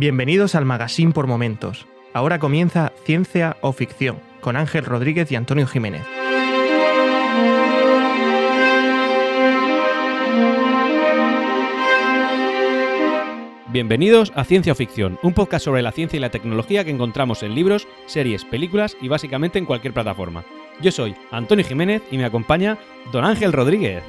Bienvenidos al Magazine por Momentos. Ahora comienza Ciencia o Ficción con Ángel Rodríguez y Antonio Jiménez. Bienvenidos a Ciencia o Ficción, un podcast sobre la ciencia y la tecnología que encontramos en libros, series, películas y básicamente en cualquier plataforma. Yo soy Antonio Jiménez y me acompaña Don Ángel Rodríguez.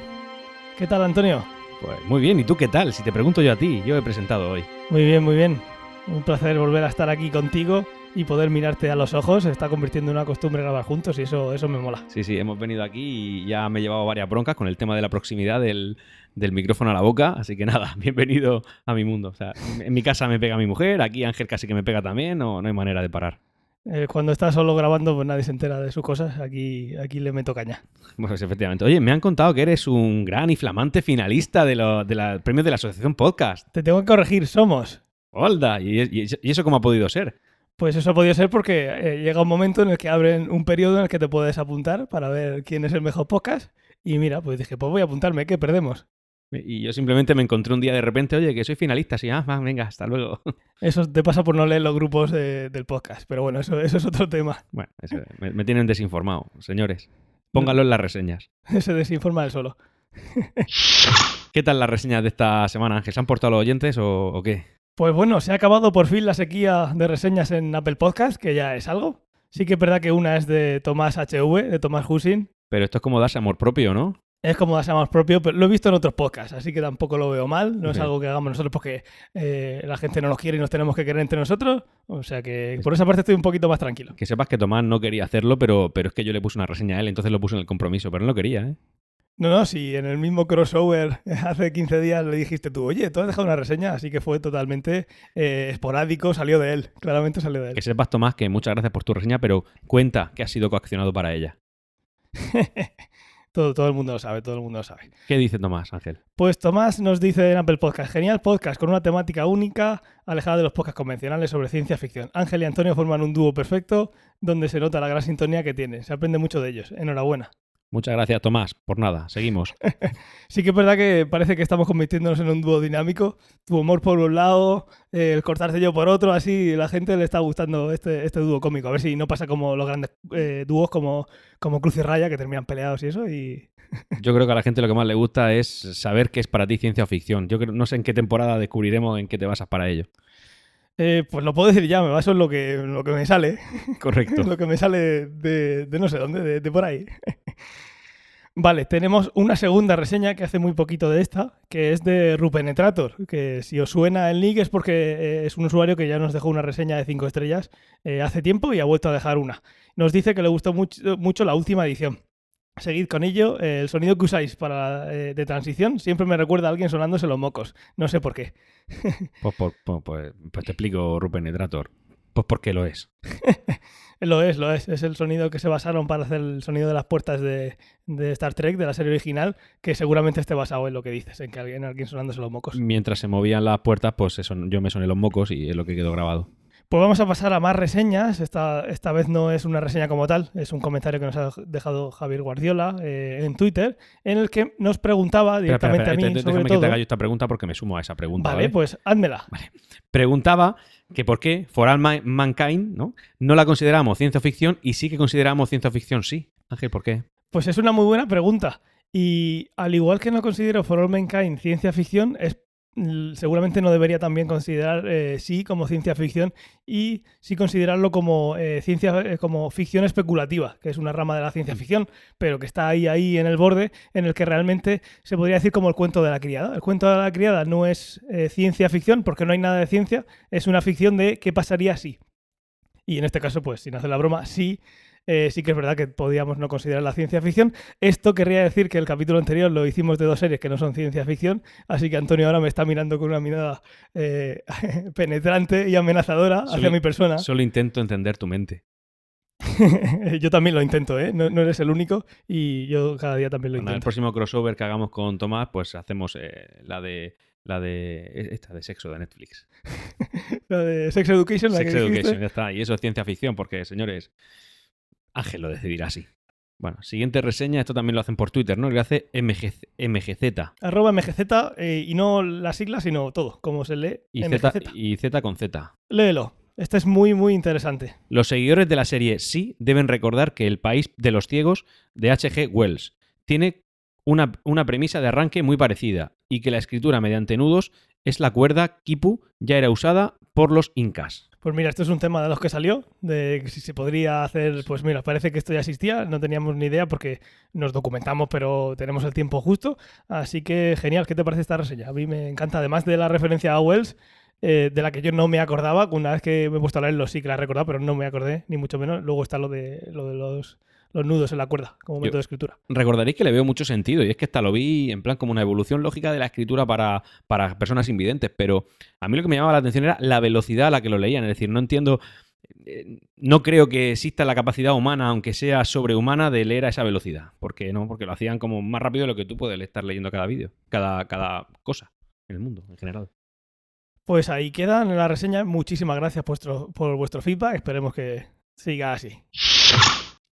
¿Qué tal, Antonio? Pues muy bien, ¿y tú qué tal? Si te pregunto yo a ti, yo he presentado hoy. Muy bien, muy bien. Un placer volver a estar aquí contigo y poder mirarte a los ojos. Se está convirtiendo en una costumbre grabar juntos y eso, eso me mola. Sí, sí, hemos venido aquí y ya me he llevado varias broncas con el tema de la proximidad del, del micrófono a la boca. Así que nada, bienvenido a mi mundo. O sea, en mi casa me pega mi mujer, aquí Ángel casi que me pega también, no, no hay manera de parar. Eh, cuando estás solo grabando, pues nadie se entera de sus cosas. Aquí, aquí le meto caña. Pues efectivamente. Oye, me han contado que eres un gran y flamante finalista de los de premios de la Asociación Podcast. Te tengo que corregir, somos. ¡Holda! ¿Y, y- eso cómo ha podido ser? Pues eso ha podido ser porque eh, llega un momento en el que abren un periodo en el que te puedes apuntar para ver quién es el mejor podcast. Y mira, pues dije, pues voy a apuntarme, ¿qué perdemos? Y yo simplemente me encontré un día de repente, oye, que soy finalista. Así, ah, venga, hasta luego. Eso te pasa por no leer los grupos de- del podcast. Pero bueno, eso, eso es otro tema. Bueno, eso, me, me tienen desinformado, señores. Pónganlo en las reseñas. Se desinforma él solo. ¿Qué tal las reseñas de esta semana, Ángel? ¿Se han portado los oyentes o, o qué? Pues bueno, se ha acabado por fin la sequía de reseñas en Apple Podcast, que ya es algo. Sí que es verdad que una es de Tomás HV, de Tomás Husin. Pero esto es como darse amor propio, ¿no? Es como darse más propio, pero lo he visto en otros podcasts, así que tampoco lo veo mal. No es algo que hagamos nosotros porque eh, la gente no nos quiere y nos tenemos que querer entre nosotros. O sea que por esa parte estoy un poquito más tranquilo. Que sepas que Tomás no quería hacerlo, pero, pero es que yo le puse una reseña a él, entonces lo puse en el compromiso, pero no quería, ¿eh? No, no, si en el mismo crossover hace 15 días le dijiste tú, oye, tú has dejado una reseña, así que fue totalmente eh, esporádico, salió de él, claramente salió de él. Que sepas, Tomás, que muchas gracias por tu reseña, pero cuenta que has sido coaccionado para ella. todo, todo el mundo lo sabe, todo el mundo lo sabe. ¿Qué dice Tomás, Ángel? Pues Tomás nos dice en Apple Podcast, genial podcast con una temática única, alejada de los podcasts convencionales sobre ciencia ficción. Ángel y Antonio forman un dúo perfecto donde se nota la gran sintonía que tienen. Se aprende mucho de ellos. Enhorabuena. Muchas gracias, Tomás. Por nada, seguimos. Sí que es verdad que parece que estamos convirtiéndonos en un dúo dinámico. Tu humor por un lado, el cortarse yo por otro, así la gente le está gustando este, este dúo cómico. A ver si no pasa como los grandes eh, dúos como, como Cruz y Raya, que terminan peleados y eso. Y Yo creo que a la gente lo que más le gusta es saber qué es para ti ciencia ficción. Yo creo, no sé en qué temporada descubriremos en qué te basas para ello. eh, pues lo puedo decir ya, me baso en lo que, en lo que me sale. Correcto. lo que me sale de, de no sé dónde, de, de por ahí. Vale, tenemos una segunda reseña que hace muy poquito de esta, que es de Rupenetrator, que si os suena el nick es porque eh, es un usuario que ya nos dejó una reseña de 5 estrellas eh, hace tiempo y ha vuelto a dejar una. Nos dice que le gustó mucho, mucho la última edición. Seguid con ello, eh, el sonido que usáis para eh, de transición siempre me recuerda a alguien sonándose los mocos. No sé por qué. Pues, por- pues- pues te explico, Rupenetrator. Pues porque lo es. Lo es, lo es. Es el sonido que se basaron para hacer el sonido de las puertas de, de Star Trek, de la serie original, que seguramente esté basado en lo que dices, en que alguien, alguien sonándose los mocos. Mientras se movían las puertas, pues eso, yo me soné los mocos y es lo que quedó grabado. Pues vamos a pasar a más reseñas. Esta, esta vez no es una reseña como tal, es un comentario que nos ha dejado Javier Guardiola eh, en Twitter, en el que nos preguntaba Espera, espera, directamente espera, a mí déjame sobre que todo. te haga yo esta pregunta porque me sumo a esa pregunta. Vale, ¿vale? pues házmela. Preguntaba que por qué For All Ma- Mankind ¿no? no la consideramos ciencia ficción y sí que consideramos ciencia ficción sí. Ángel, ¿por qué? Pues es una muy buena pregunta. Y al igual que no considero For All Mankind ciencia ficción, es, seguramente no debería también considerar eh, sí como ciencia ficción y sí considerarlo como eh, ciencia eh, como ficción especulativa, que es una rama de la ciencia ficción, pero que está ahí ahí en el borde, en el que realmente se podría decir como el cuento de la criada. El cuento de la criada no es ciencia ficción porque no hay nada de ciencia, es una ficción de qué pasaría si. Y en este caso, pues sin hacer la broma, sí eh, sí que es verdad que podíamos no considerar la ciencia ficción. Esto querría decir que el capítulo anterior lo hicimos de dos series que no son ciencia ficción, así que Antonio ahora me está mirando con una mirada eh, penetrante y amenazadora hacia mi persona. Solo intento entender tu mente. yo también lo intento, ¿eh? No, no eres el único y yo cada día también lo Cuando en el intento. próximo crossover que hagamos con Tomás, pues hacemos eh, la de la de esta de sexo de Netflix. La de Sex Education, la Sex que. Education, ya está. Y eso es ciencia ficción, porque, señores, Ángel lo decidirá así. Bueno, siguiente reseña, esto también lo hacen por Twitter, ¿no? Lo hace MGZ. MGZ. Arroba MGZ, eh, y no las siglas, sino todo, como se lee. Y MGZ. Z, y Z con Z. Léelo. Este es muy, muy interesante. Los seguidores de la serie Sí deben recordar que El País de los Ciegos de H.G. Wells tiene una, una premisa de arranque muy parecida y que la escritura mediante nudos es la cuerda Kipu ya era usada por los incas. Pues mira, esto es un tema de los que salió, de si se podría hacer, pues mira, parece que esto ya existía, no teníamos ni idea porque nos documentamos, pero tenemos el tiempo justo, así que genial, ¿qué te parece esta reseña? A mí me encanta, además de la referencia a Wells, eh, de la que yo no me acordaba, una vez que me he puesto a leerlo sí que la he recordado, pero no me acordé, ni mucho menos, luego está lo de, lo de los, los nudos en la cuerda, como Yo- método de escritura. Recordaréis que le veo mucho sentido y es que hasta lo vi en plan como una evolución lógica de la escritura para, para personas invidentes, pero a mí lo que me llamaba la atención era la velocidad a la que lo leían, es decir, no entiendo, eh, no creo que exista la capacidad humana, aunque sea sobrehumana, de leer a esa velocidad, porque no, porque lo hacían como más rápido de lo que tú puedes estar leyendo cada vídeo, cada, cada cosa en el mundo en general. Pues ahí quedan en la reseña, muchísimas gracias por vuestro, por vuestro feedback, esperemos que siga así.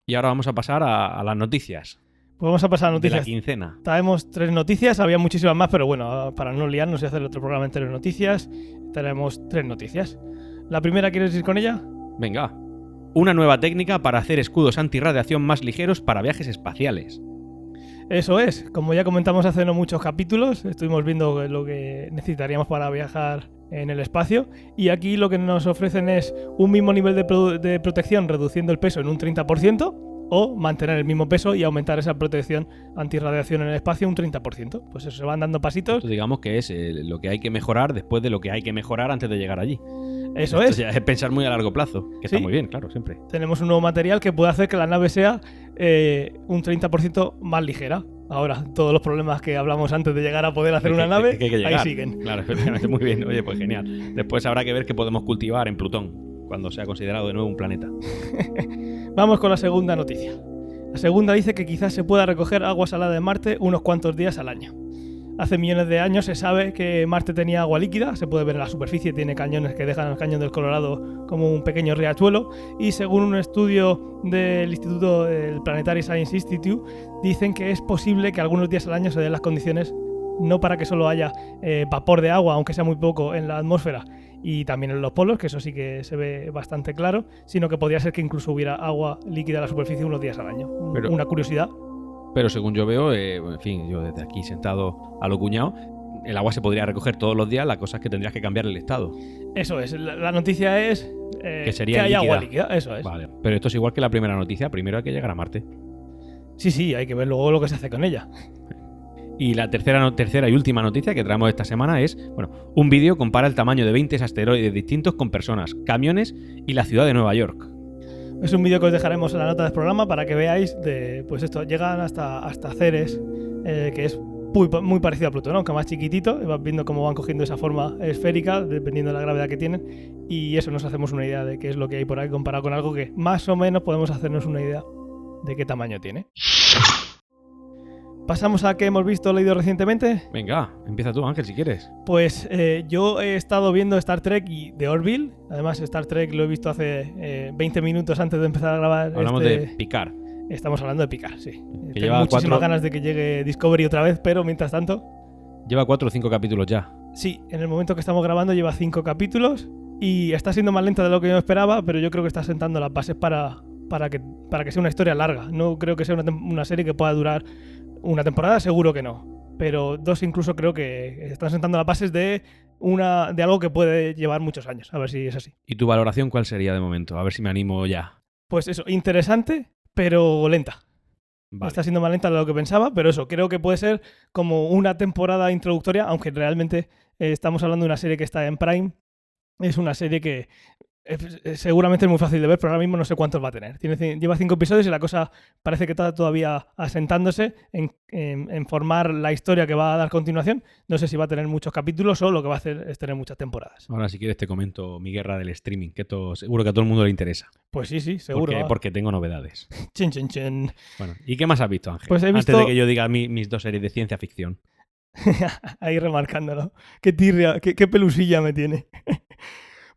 Y ahora vamos a pasar a, a las noticias, Pues vamos a pasar a de la noticias. quincena. Traemos tres noticias, había muchísimas más, pero bueno, para no liarnos y hacer otro programa en tres noticias, tenemos tres noticias. La primera, ¿quieres ir con ella? Venga. Una nueva técnica para hacer escudos antirradiación más ligeros para viajes espaciales. Eso es, como ya comentamos hace no muchos capítulos, estuvimos viendo lo que necesitaríamos para viajar en el espacio y aquí lo que nos ofrecen es un mismo nivel de, de protección reduciendo el peso en un 30% o mantener el mismo peso y aumentar esa protección antirradiación en el espacio un 30%. Pues eso, se van dando pasitos. Esto digamos que es eh, lo que hay que mejorar después de lo que hay que mejorar antes de llegar allí. Eso Esto es. es pensar muy a largo plazo, que está muy bien, claro, siempre. tenemos un nuevo material que puede hacer que la nave sea eh, un 30% más ligera. Ahora, todos los problemas que hablamos antes de llegar a poder hacer una nave, que hay que ahí siguen. Claro, muy bien. Oye, pues genial. Después habrá que ver qué podemos cultivar en Plutón, cuando sea considerado de nuevo un planeta. Vamos con la segunda noticia. La segunda dice que quizás se pueda recoger agua salada de Marte unos cuantos días al año. Hace millones de años se sabe que Marte tenía agua líquida, se puede ver en la superficie, tiene cañones que dejan el cañón del Colorado como un pequeño riachuelo y según un estudio del Instituto del Planetary Science Institute dicen que es posible que algunos días al año se den las condiciones no para que solo haya eh, vapor de agua, aunque sea muy poco en la atmósfera y también en los polos, que eso sí que se ve bastante claro, sino que podría ser que incluso hubiera agua líquida en la superficie unos días al año. Pero- Una curiosidad. Pero según yo veo, eh, en fin, yo desde aquí sentado a lo cuñado, el agua se podría recoger todos los días, la cosa es que tendrías que cambiar el estado. Eso es, la, la noticia es eh, Que sería hay agua líquida, eso es. Vale. Pero esto es igual que la primera noticia, primero hay que llegar a Marte. Sí, sí, hay que ver luego lo que se hace con ella. Y la tercera, tercera y última noticia que traemos esta semana es, bueno, un vídeo compara el tamaño de 20 asteroides distintos con personas, camiones y la ciudad de Nueva York. Es un vídeo que os dejaremos en la nota del programa para que veáis de, pues esto, llegan hasta, hasta Ceres, eh, que es muy, muy parecido a Plutón, aunque más chiquitito, y vas viendo cómo van cogiendo esa forma esférica, dependiendo de la gravedad que tienen, y eso nos hacemos una idea de qué es lo que hay por ahí comparado con algo que más o menos podemos hacernos una idea de qué tamaño tiene. Pasamos a qué hemos visto o leído recientemente. Venga, empieza tú, Ángel, si quieres. Pues eh, yo he estado viendo Star Trek y The Orville. Además, Star Trek lo he visto hace eh, 20 minutos antes de empezar a grabar. Hablamos este- de picar. Estamos hablando de picar, sí. Tengo lleva muchísimas cuatro- ganas de que llegue Discovery otra vez, pero mientras tanto, Lleva cuatro o cinco capítulos ya. sí, en el momento que estamos grabando lleva cinco capítulos y está siendo más lenta de lo que yo esperaba, pero yo creo que está sentando las bases para, para, que, para que sea una historia larga. No creo que sea una serie que pueda durar una temporada, seguro que no. Pero dos incluso creo que están sentando las bases de, una, de algo que puede llevar muchos años. A ver si es así. ¿Y tu valoración cuál sería de momento? A ver si me animo ya. Pues eso, interesante, pero lenta. Vale. Está siendo más lenta de lo que pensaba, pero eso, creo que puede ser como una temporada introductoria, aunque realmente eh, estamos hablando de una serie que está en Prime. Es una serie que eh, seguramente es muy fácil de ver, pero ahora mismo no sé cuántos va a tener. Tiene, lleva cinco episodios y la cosa parece que está todavía asentándose en, en- en formar la historia que va a dar continuación. No sé si va a tener muchos capítulos o lo que va a hacer es tener muchas temporadas. Ahora, si quieres, te comento mi guerra del streaming, que esto seguro que a todo el mundo le interesa. Pues sí, sí, seguro. Porque, tengo novedades. Chin, chin, chin. Bueno, ¿y qué más has visto, Ángel? Pues he Antes visto- de que yo diga mi- mis dos series de ciencia ficción. Ahí remarcándolo. Qué tirria, qué, qué pelusilla me tiene.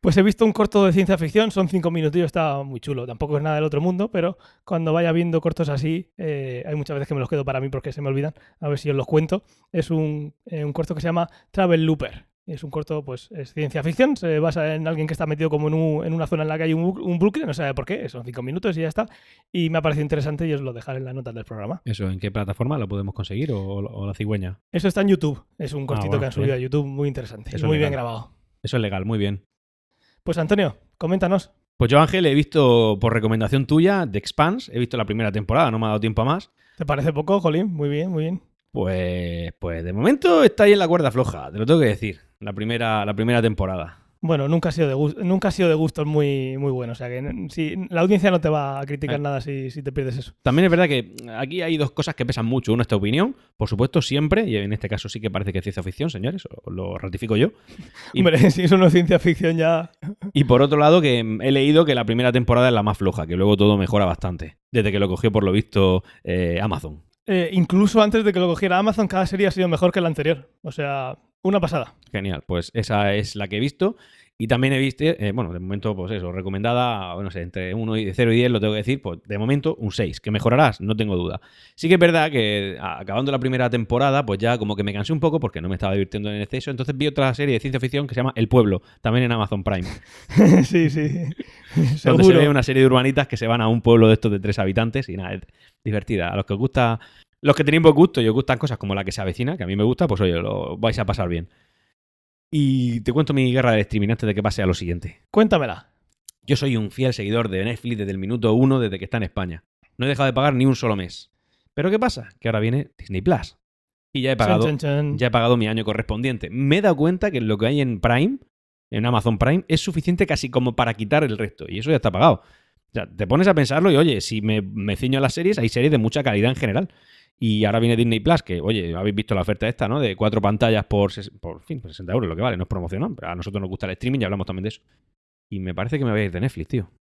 Pues he visto un corto de ciencia ficción, son cinco minutillos, está muy chulo. Tampoco es nada del otro mundo, pero cuando vaya viendo cortos así, eh, hay muchas veces que me los quedo para mí porque se me olvidan. A ver si os los cuento. Es un, eh, un corto que se llama Travel Looper. Es un corto, pues es ciencia ficción, se basa en alguien que está metido como en, un- en una zona en la que hay un, un bucle, no sabe por qué, son cinco minutos y ya está. Y me ha parecido interesante y os lo dejaré en las notas del programa. ¿Eso en qué plataforma lo podemos conseguir? ¿O, o la cigüeña? Eso está en YouTube, es un cortito bueno, que han subido bien. a YouTube muy interesante, y Eso muy bien grabado. Eso es legal, muy bien. Pues Antonio, coméntanos. Pues yo, Ángel, he visto por recomendación tuya The Expanse, he visto la primera temporada, no me ha dado tiempo a más. ¿Te parece poco, Jolín? Muy bien, muy bien. Pues, pues de momento está ahí en la cuerda floja, te lo tengo que decir. La primera, la primera temporada. Bueno, nunca ha sido de gusto, nunca ha sido de gustos muy, muy bueno. O sea que si, la audiencia no te va a criticar Eh. nada si, si te pierdes eso. También es verdad que aquí hay dos cosas que pesan mucho. Una, esta opinión, por supuesto, siempre, y en este caso sí que parece que es ciencia ficción, señores, lo ratifico yo. Y- Hombre, si eso no es ciencia ficción ya. Y por otro lado, que he leído que la primera temporada es la más floja, que luego todo mejora bastante. Desde que lo cogió, por lo visto, eh, Amazon. Eh, incluso antes de que lo cogiera Amazon, cada serie ha sido mejor que la anterior. O sea, una pasada. Genial, pues esa es la que he visto. Y también he visto, eh, bueno, de momento, pues eso, recomendada, no sé, entre 1 y 0 y 10 lo tengo que decir, pues de momento un 6. ¿Que mejorarás? No tengo duda. Sí que es verdad que acabando la primera temporada, pues ya como que me cansé un poco porque no me estaba divirtiendo en exceso. Entonces vi otra serie de ciencia ficción que se llama El Pueblo, también en Amazon Prime. sí, sí. Donde se ve una serie de urbanitas que se van a un pueblo de estos de tres habitantes y nada, es divertida. A los que os gusta, los que tenéis buen gusto y os gustan cosas como la que se avecina, que a mí me gusta, pues oye, lo vais a pasar bien. Y te cuento mi guerra del streaming antes de que pase a lo siguiente. Cuéntamela. Yo soy un fiel seguidor de Netflix desde el minuto uno, desde que está en España. No he dejado de pagar ni un solo mes. Pero ¿qué pasa? Que ahora viene Disney Plus. Y ya he pagado, ya he pagado mi año correspondiente. Me he dado cuenta que lo que hay en Prime, en Amazon Prime, es suficiente casi como para quitar el resto. Y eso ya está pagado. O sea, te pones a pensarlo y, oye, si me, me ciño a las series, hay series de mucha calidad en general. Y ahora viene Disney Plus, que, oye, habéis visto la oferta esta, ¿no? De cuatro pantallas por, por fin, por 60 euros, lo que vale, no es promocional. Pero a nosotros nos gusta el streaming y hablamos también de eso. Y me parece que me voy a ir de Netflix, tío.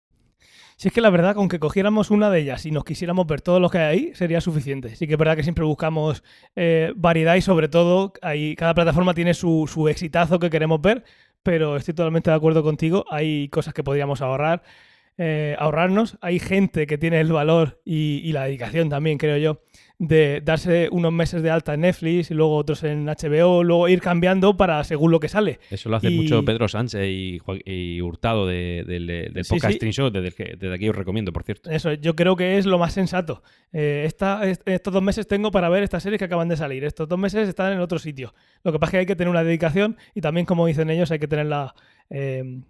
Si es que la verdad, con que cogiéramos una de ellas y nos quisiéramos ver todo lo que hay ahí, sería suficiente. Sí que es verdad que siempre buscamos eh, variedad y sobre todo, ahí, cada plataforma tiene su, su exitazo que queremos ver, pero estoy totalmente de acuerdo contigo. Hay cosas que podríamos ahorrar, eh, ahorrarnos. Hay gente que tiene el valor y, y la dedicación también, creo yo, de darse unos meses de alta en Netflix y luego otros en HBO, luego ir cambiando para según lo que sale. Eso lo hace Y- mucho Pedro Sánchez y, Hurtado de- del- del Sí, podcast sí. Show, desde, que- desde aquí os recomiendo, por cierto. Eso, yo creo que es lo más sensato. Eh, esta- est- estos dos meses tengo para ver estas series que acaban de salir. Estos dos meses están en otro sitio. Lo que pasa es que hay que tener una dedicación y también, como dicen ellos, hay que tener la, eh,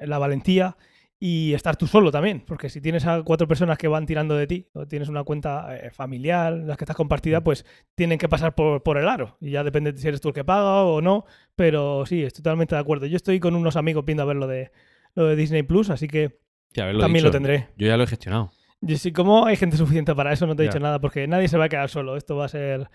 la valentía y estar tú solo también. Porque si tienes a cuatro personas que van tirando de ti o tienes una cuenta eh, familiar, las que estás compartida, pues tienen que pasar por, por el aro. Y ya depende de si eres tú el que paga o no. Pero sí, estoy totalmente de acuerdo. Yo estoy con unos amigos viendo a ver lo de, lo de Disney Plus, así que Sí, también dicho. lo tendré. Yo ya lo he gestionado. Y si como hay gente suficiente para eso, no te he Ya. dicho nada, porque nadie se va a quedar solo. Esto va a ser.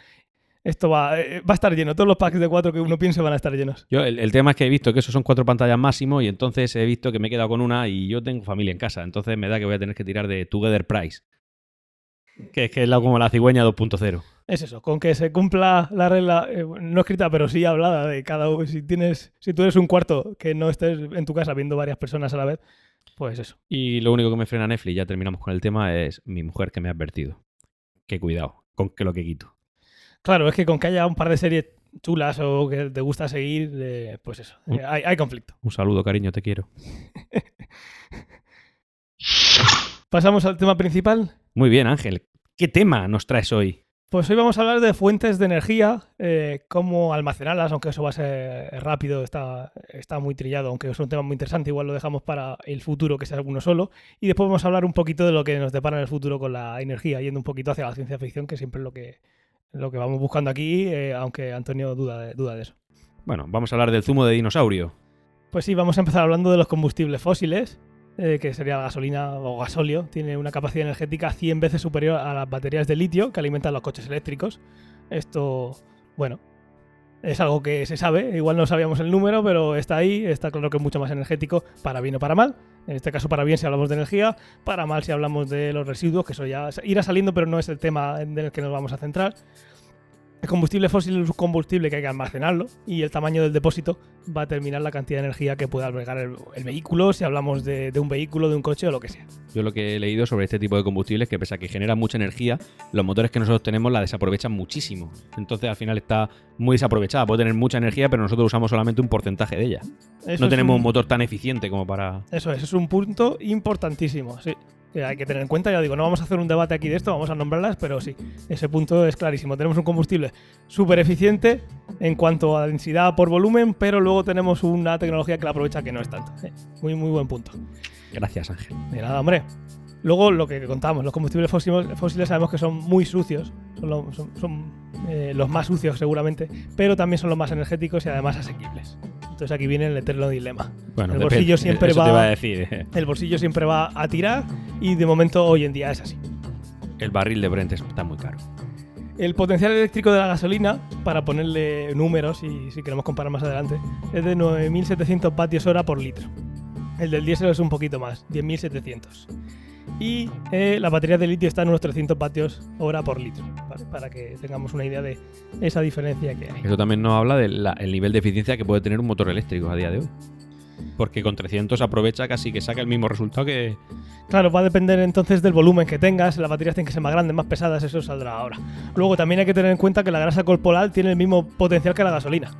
Esto va, eh, va a estar lleno. Todos los packs de cuatro que uno piense van a estar llenos. Yo, el, el tema es que he visto que esos son cuatro pantallas máximo y entonces he visto que me he quedado con una y yo tengo familia en casa. Entonces me da que voy a tener que tirar de Together Price. Que es que es la- como la cigüeña 2.0. Es eso, con que se cumpla la regla, eh, no escrita, pero sí hablada de cada uno. Si tienes, si tú eres un cuarto que no estés en tu casa viendo varias personas a la vez, pues eso. Y lo único que me frena Netflix, ya terminamos con el tema, es mi mujer que me ha advertido. Que cuidado con que lo que quito. Claro, es que con que haya un par de series chulas o que te gusta seguir, eh, pues eso, eh, hay, hay conflicto. Un saludo, cariño, te quiero. Pasamos al tema principal. Muy bien, Ángel. ¿Qué tema nos traes hoy? Pues hoy vamos a hablar de fuentes de energía, eh, cómo almacenarlas, aunque eso va a ser rápido, está, está muy trillado, aunque es un tema muy interesante, igual lo dejamos para el futuro, que sea alguno solo. Y después vamos a hablar un poquito de lo que nos depara en el futuro con la energía, yendo un poquito hacia la ciencia ficción, que siempre es lo que, lo que vamos buscando aquí, eh, aunque Antonio duda de, duda de eso. Bueno, vamos a hablar del zumo de dinosaurio. Pues sí, vamos a empezar hablando de los combustibles fósiles, eh, que sería la gasolina o gasóleo. Tiene una capacidad energética 100 veces superior a las baterías de litio que alimentan los coches eléctricos. Esto, bueno, es algo que se sabe. Igual no sabíamos el número, pero está ahí. Está claro que es mucho más energético, para bien o para mal. En este caso, para bien si hablamos de energía, para mal si hablamos de los residuos, que eso ya irá saliendo, pero no es el tema en el que nos vamos a centrar. El combustible fósil es un combustible que hay que almacenarlo y el tamaño del depósito va a determinar la cantidad de energía que puede albergar el, el vehículo, si hablamos de, de un vehículo, de un coche o lo que sea. Yo lo que he leído sobre este tipo de combustibles es que pese a que genera mucha energía, los motores que nosotros tenemos la desaprovechan muchísimo. Entonces al final está muy desaprovechada. Puede tener mucha energía, pero nosotros usamos solamente un porcentaje de ella. Eso no tenemos un un- motor tan eficiente como para... Eso es, es un punto importantísimo, sí. Que hay que tener en cuenta, ya digo, no vamos a hacer un debate aquí de esto, vamos a nombrarlas, pero sí, ese punto es clarísimo. Tenemos un combustible súper eficiente en cuanto a densidad por volumen, pero luego tenemos una tecnología que la aprovecha que no es tanto. Sí, Muy, muy buen punto. Gracias, Ángel. De nada, hombre. Luego lo que contamos, los combustibles fósiles, fósiles sabemos que son muy sucios, son, lo- son- son, eh, los más sucios seguramente, pero también son los más energéticos y además asequibles. Entonces aquí viene el eterno dilema. Bueno, El bolsillo siempre Eso va- te a decir. eh. El bolsillo siempre va a tirar y de momento hoy en día es así. El barril de Brent está muy caro. El potencial eléctrico de la gasolina, para ponerle números y si queremos comparar más adelante, es de 9.700 vatios hora por litro. El del diésel es un poquito más, 10.700. Y eh, la batería de litio está en unos 300 vatios hora por litro, ¿vale? para que tengamos una idea de esa diferencia que hay. Eso también nos habla del nivel de eficiencia que puede tener un motor eléctrico a día de hoy. Porque con 300 aprovecha casi que saca el mismo resultado que... Claro, va a depender entonces del volumen que tengas. Las baterías tienen que ser más grandes, más pesadas, eso saldrá ahora. Luego también hay que tener en cuenta que la grasa corporal tiene el mismo potencial que la gasolina.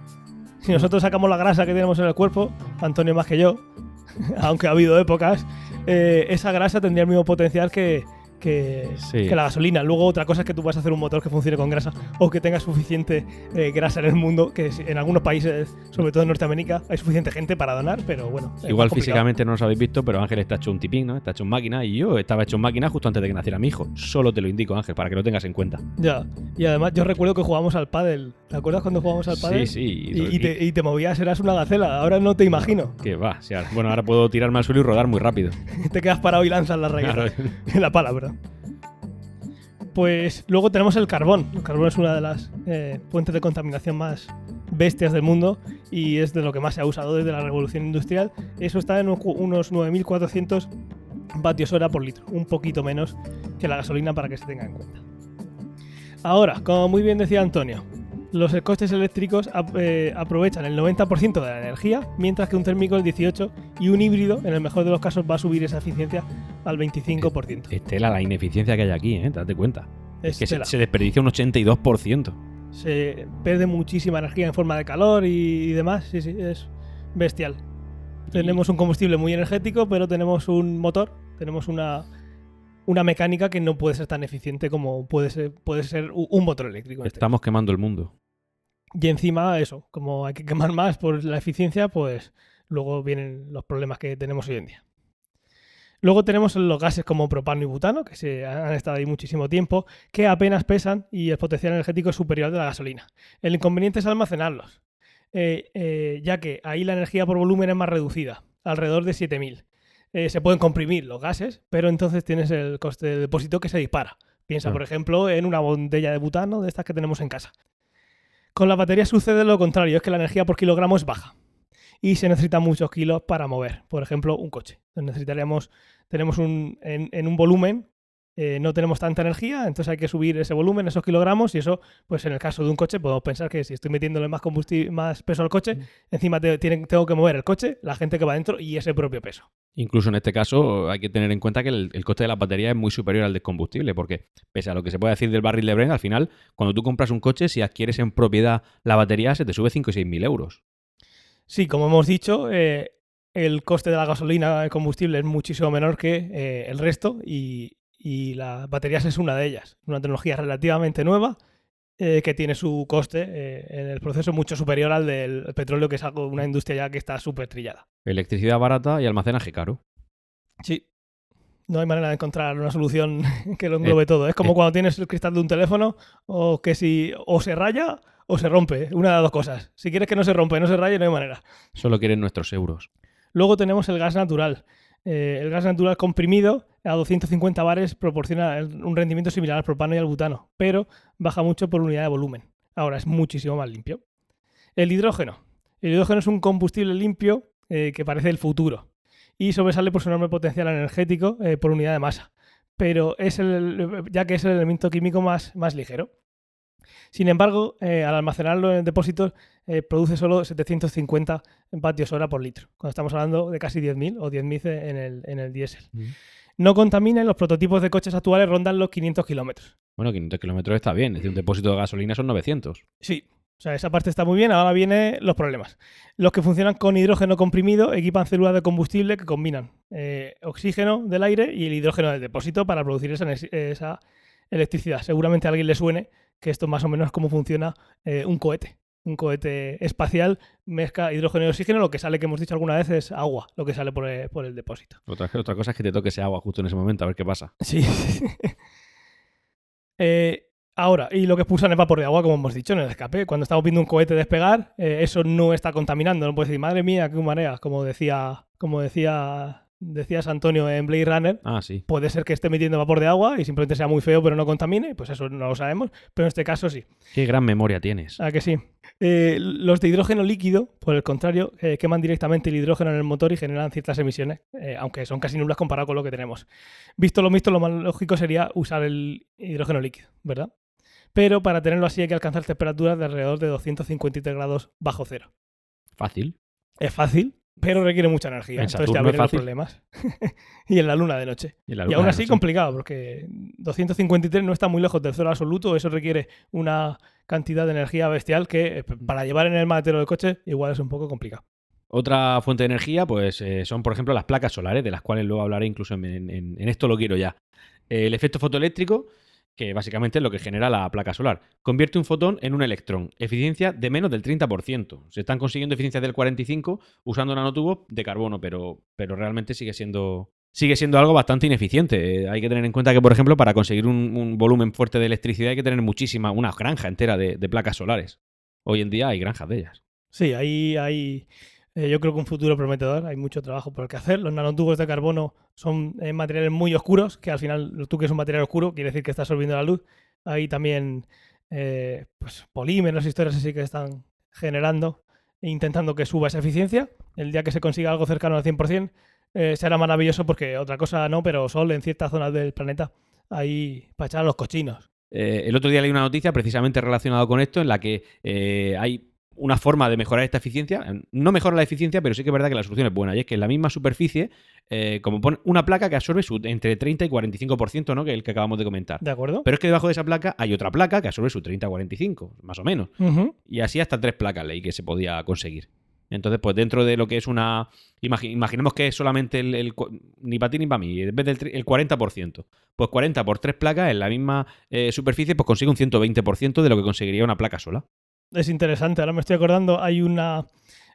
Si nosotros sacamos la grasa que tenemos en el cuerpo, Antonio más que yo, aunque ha habido épocas, eh, esa grasa tendría el mismo potencial que, que, Sí. que la gasolina. Luego otra cosa es que tú vas a hacer un motor que funcione con grasa o que tenga suficiente eh, grasa en el mundo, que en algunos países, sobre todo en Norteamérica, hay suficiente gente para donar, pero bueno. Igual físicamente no os habéis visto, pero Ángel está hecho un tipín, ¿no? Está hecho en máquina y yo estaba hecho en máquina justo antes de que naciera mi hijo. Solo te lo indico, Ángel, para que lo tengas en cuenta. Ya, y además yo recuerdo que jugábamos al pádel. ¿Te acuerdas cuando jugábamos al pádel? Sí, sí. Y, y te, y te movías, eras una gacela. Ahora no te imagino. Que va. o sea, bueno, ahora puedo tirarme al suelo y rodar muy rápido. te quedas parado y lanzas la raqueta. Claro. la pala, Pues luego tenemos el carbón. El carbón es una de las eh, fuentes de contaminación más bestias del mundo y es de lo que más se ha usado desde la revolución industrial. Eso está en un- unos 9.400 vatios hora por litro, un poquito menos que la gasolina para que se tenga en cuenta. Ahora, como muy bien decía Antonio, los coches eléctricos eh, aprovechan el 90% de la energía, mientras que un térmico el 18% y un híbrido, en el mejor de los casos, va a subir esa eficiencia al 25%. Estela, la ineficiencia que hay aquí, ¿eh? Date cuenta. Es Que se, desperdicia un 82%. se pierde muchísima energía en forma de calor y, y demás. Sí, sí, es bestial. Tenemos un combustible muy energético, pero tenemos un motor, tenemos una, una mecánica que no puede ser tan eficiente como puede ser, puede ser un motor eléctrico. este Estamos quemando el mundo. Y encima, eso, como hay que quemar más por la eficiencia, pues luego vienen los problemas que tenemos hoy en día. Luego tenemos los gases como propano y butano, que se han estado ahí muchísimo tiempo, que apenas pesan y el potencial energético es superior al de la gasolina. El inconveniente es almacenarlos, eh, eh, ya que ahí la energía por volumen es más reducida, alrededor de 7000. Eh, se pueden comprimir los gases, pero entonces tienes el coste de depósito que se dispara. Piensa, por ejemplo, en una botella de butano de estas que tenemos en casa. Con la batería sucede lo contrario, es que la energía por kilogramo es baja y se necesitan muchos kilos para mover. Por ejemplo, un coche. Necesitaríamos, tenemos un, en, en un volumen, eh, no tenemos tanta energía, entonces hay que subir ese volumen, esos kilogramos, y eso, pues en el caso de un coche, podemos pensar que si estoy metiéndole más combustible, más peso al coche, encima te- tienen- tengo que mover el coche, la gente que va dentro y ese propio peso. Incluso en este caso hay que tener en cuenta que el, el coste de la batería es muy superior al del combustible, porque pese a lo que se puede decir del barril de Brent, al final, cuando tú compras un coche, si adquieres en propiedad la batería, se te sube 5 o 6 mil euros. Sí, como hemos dicho, eh, el coste de la gasolina de combustible es muchísimo menor que eh, el resto y, y las baterías es una de ellas. Una tecnología relativamente nueva eh, que tiene su coste eh, en el proceso mucho superior al del petróleo, que es algo, una industria ya que está súper trillada. Electricidad barata y almacenaje caro. Sí. No hay manera de encontrar una solución que lo englobe todo. Es como eh. cuando tienes el cristal de un teléfono o que si o se raya o se rompe. Una de las dos cosas. Si quieres que no se rompa y no se raye, no hay manera. Solo quieren nuestros euros. Luego tenemos el gas natural. Eh, el gas natural comprimido a 250 bares proporciona un rendimiento similar al propano y al butano, pero baja mucho por unidad de volumen. Ahora es muchísimo más limpio. El hidrógeno. El hidrógeno es un combustible limpio eh, que parece el futuro y sobresale por su enorme potencial energético eh, por unidad de masa, pero es el, ya que es el elemento químico más, más ligero. Sin embargo, eh, al almacenarlo en depósitos, produce solo 750 vatios hora por litro, cuando estamos hablando de casi 10.000 o 10.000 en el, en el diésel. No contaminen, los prototipos de coches actuales rondan los 500 kilómetros. Bueno, 500 kilómetros está bien. Es decir, un depósito de gasolina son 900. Sí, o sea, esa parte está muy bien. Ahora vienen los problemas. Los que funcionan con hidrógeno comprimido equipan células de combustible que combinan eh, oxígeno del aire y el hidrógeno del depósito para producir esa electricidad. Seguramente a alguien le suene que esto más o menos es cómo funciona eh, un cohete. Un cohete espacial mezcla hidrógeno y oxígeno. Lo que sale, que hemos dicho alguna vez, es agua, lo que sale por el, por el depósito. Otra, otra cosa es que te toque ese agua justo en ese momento, a ver qué pasa. Sí. Eh, ahora, y lo que expulsan es vapor de agua, como hemos dicho, en el escape. Cuando estamos viendo un cohete despegar, eh, eso no está contaminando. No puedes decir, madre mía, qué marea, como decía, como decía, decías Antonio en Blade Runner. Ah, sí. Puede ser que esté emitiendo vapor de agua y simplemente sea muy feo, pero no contamine. Pues eso no lo sabemos. Pero en este caso sí. Qué gran memoria tienes. ¿A que sí? Eh, los de hidrógeno líquido, por el contrario, eh, queman directamente el hidrógeno en el motor y generan ciertas emisiones, eh, aunque son casi nulas comparado con lo que tenemos. Visto lo visto, lo más lógico sería usar el hidrógeno líquido, ¿verdad? Pero para tenerlo así hay que alcanzar temperaturas de alrededor de 253 grados bajo cero. Fácil. Es fácil, pero requiere mucha energía. En Entonces ya vienen los problemas. y en la luna de noche. Y, aún así noche. complicado, porque 253 no está muy lejos del cero absoluto, eso requiere una cantidad de energía bestial que eh, para llevar en el maletero del coche igual es un poco complicado. Otra fuente de energía, pues eh, son, por ejemplo, las placas solares, de las cuales luego hablaré incluso en, en- en esto lo quiero ya. El efecto fotoeléctrico, que básicamente es lo que genera la placa solar, convierte un fotón en un electrón. Eficiencia de menos del 30%. Se están consiguiendo eficiencias del 45% usando nanotubos de carbono, pero, pero realmente sigue siendo, sigue siendo algo bastante ineficiente. Eh, hay que tener en cuenta que, por ejemplo, para conseguir un, volumen fuerte de electricidad hay que tener muchísima, una granja entera de, de placas solares. Hoy en día hay granjas de ellas. Sí, ahí hay, eh, yo creo que un futuro prometedor, hay mucho trabajo por el que hacer. Los nanotubos de carbono son eh, materiales muy oscuros, que al final tú que es un material oscuro quiere decir que está absorbiendo la luz. Hay también eh, pues, polímeros, historias así que están generando e intentando que suba esa eficiencia. El día que se consiga algo cercano al 100%, eh, será maravilloso porque otra cosa no, pero sol en ciertas zonas del planeta, ahí para echar a los cochinos. El otro día leí una noticia precisamente relacionada con esto en la que hay una forma de mejorar esta eficiencia. No mejora la eficiencia, pero sí que es verdad que la solución es buena. Y es que en la misma superficie, eh, como pone una placa que absorbe su, entre 30 y 45%, ¿no? Que es el que acabamos de comentar. ¿De acuerdo? Pero es que debajo de esa placa hay otra placa que absorbe su 30-45, más o menos. Y así hasta tres placas leí que se podía conseguir. Entonces, pues dentro de lo que es una... imagi- imaginemos que es solamente el, ni para ti ni para mí, en vez del el 40%. Pues 40 por tres placas en la misma eh, superficie, pues consigue un 120% de lo que conseguiría una placa sola. Es interesante, ahora me estoy acordando, hay una...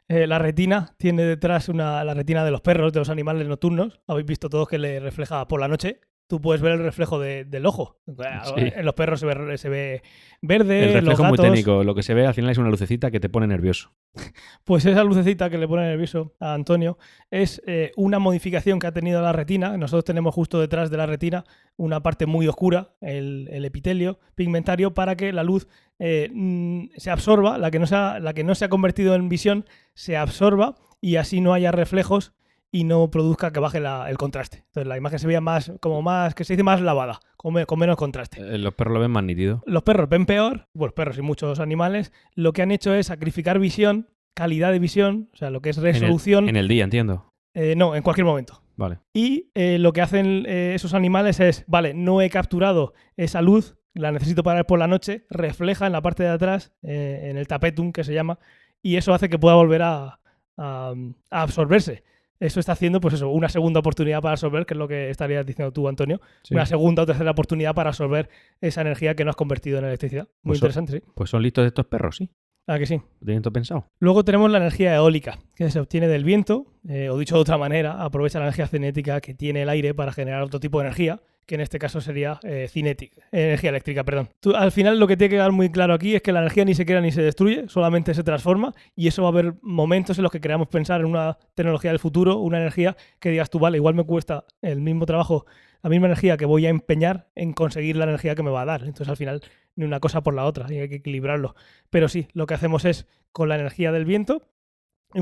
eh, la retina tiene detrás una, la retina de los perros, de los animales nocturnos. Habéis visto todos que le refleja por la noche. Tú puedes ver el reflejo de- del ojo. Sí. En los perros se ve, se ve verde, El los reflejo es muy técnico. Lo que se ve al final es una lucecita que te pone nervioso. Pues esa lucecita que le pone nervioso a Antonio es eh, una modificación que ha tenido la retina. Nosotros tenemos justo detrás de la retina una parte muy oscura, el, el epitelio pigmentario, para que la luz eh, mm, se absorba, la que, no se ha, la que no se ha convertido en visión, se absorba y así no haya reflejos y no produzca que baje la- el contraste. Entonces la imagen se vea más, como más, que se dice más lavada, con, me- con menos contraste. Eh, los perros lo ven más nítido. Los perros ven peor, bueno, perros y muchos animales, lo que han hecho es sacrificar visión, calidad de visión, o sea, lo que es resolución, En el día, entiendo. eh, no, en cualquier momento. Vale. Y eh, lo que hacen esos animales es, vale, no he capturado esa luz, la necesito para ver por la noche, refleja en la parte de atrás, en el tapetum que se llama, y eso hace que pueda volver a, a- a absorberse. Eso está haciendo, pues eso, una segunda oportunidad para absorber, que es lo que estarías diciendo tú, Antonio. Sí. Una segunda o tercera oportunidad para absorber esa energía que no has convertido en electricidad. Muy Pues interesante, sí. Pues son listos estos perros, sí. Ah, que sí. Lo tienen todo pensado. Luego tenemos la energía eólica, que se obtiene del viento, eh, o dicho de otra manera, aprovecha la energía cinética que tiene el aire para generar otro tipo de energía, que en este caso sería eh, energía eléctrica, perdón. Al final lo que tiene que quedar muy claro aquí es que la energía ni se crea ni se destruye, solamente se transforma y eso va a haber momentos en los que queramos pensar en una tecnología del futuro, una energía que digas tú, vale, igual me cuesta el mismo trabajo, la misma energía que voy a empeñar en conseguir la energía que me va a dar. Entonces al final ni una cosa por la otra y hay que equilibrarlo. Pero sí, lo que hacemos es con la energía del viento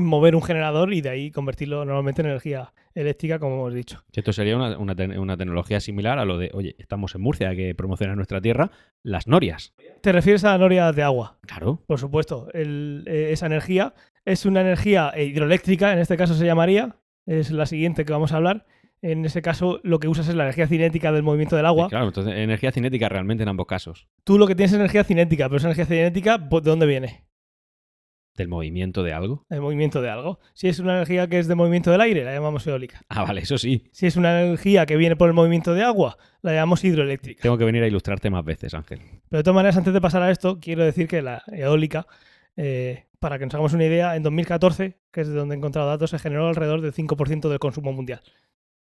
mover un generador y de ahí convertirlo normalmente en energía eléctrica, como hemos dicho. Esto sería una, una te- una tecnología similar a lo de, oye, estamos en Murcia, hay que promocionar nuestra tierra, las norias. Te refieres a norias de agua, Claro. por supuesto. El- eh, esa energía es una energía eh, hidroeléctrica, en este caso se llamaría, es la siguiente que vamos a hablar. En ese caso, lo que usas es la energía cinética del movimiento del agua. Claro, entonces energía cinética realmente en ambos casos. Tú lo que tienes es energía cinética, pero esa energía cinética, ¿po- ¿de dónde viene? Del movimiento de algo. El movimiento de algo. Si es una energía que es de movimiento del aire, la llamamos eólica. Ah, vale, eso sí. Si es una energía que viene por el movimiento de agua, la llamamos hidroeléctrica. Tengo que venir a ilustrarte más veces, Ángel. Pero de todas maneras, antes de pasar a esto, quiero decir que la eólica, eh, para que nos hagamos una idea, en 2014, que es de donde he encontrado datos, se generó alrededor del 5% del consumo mundial.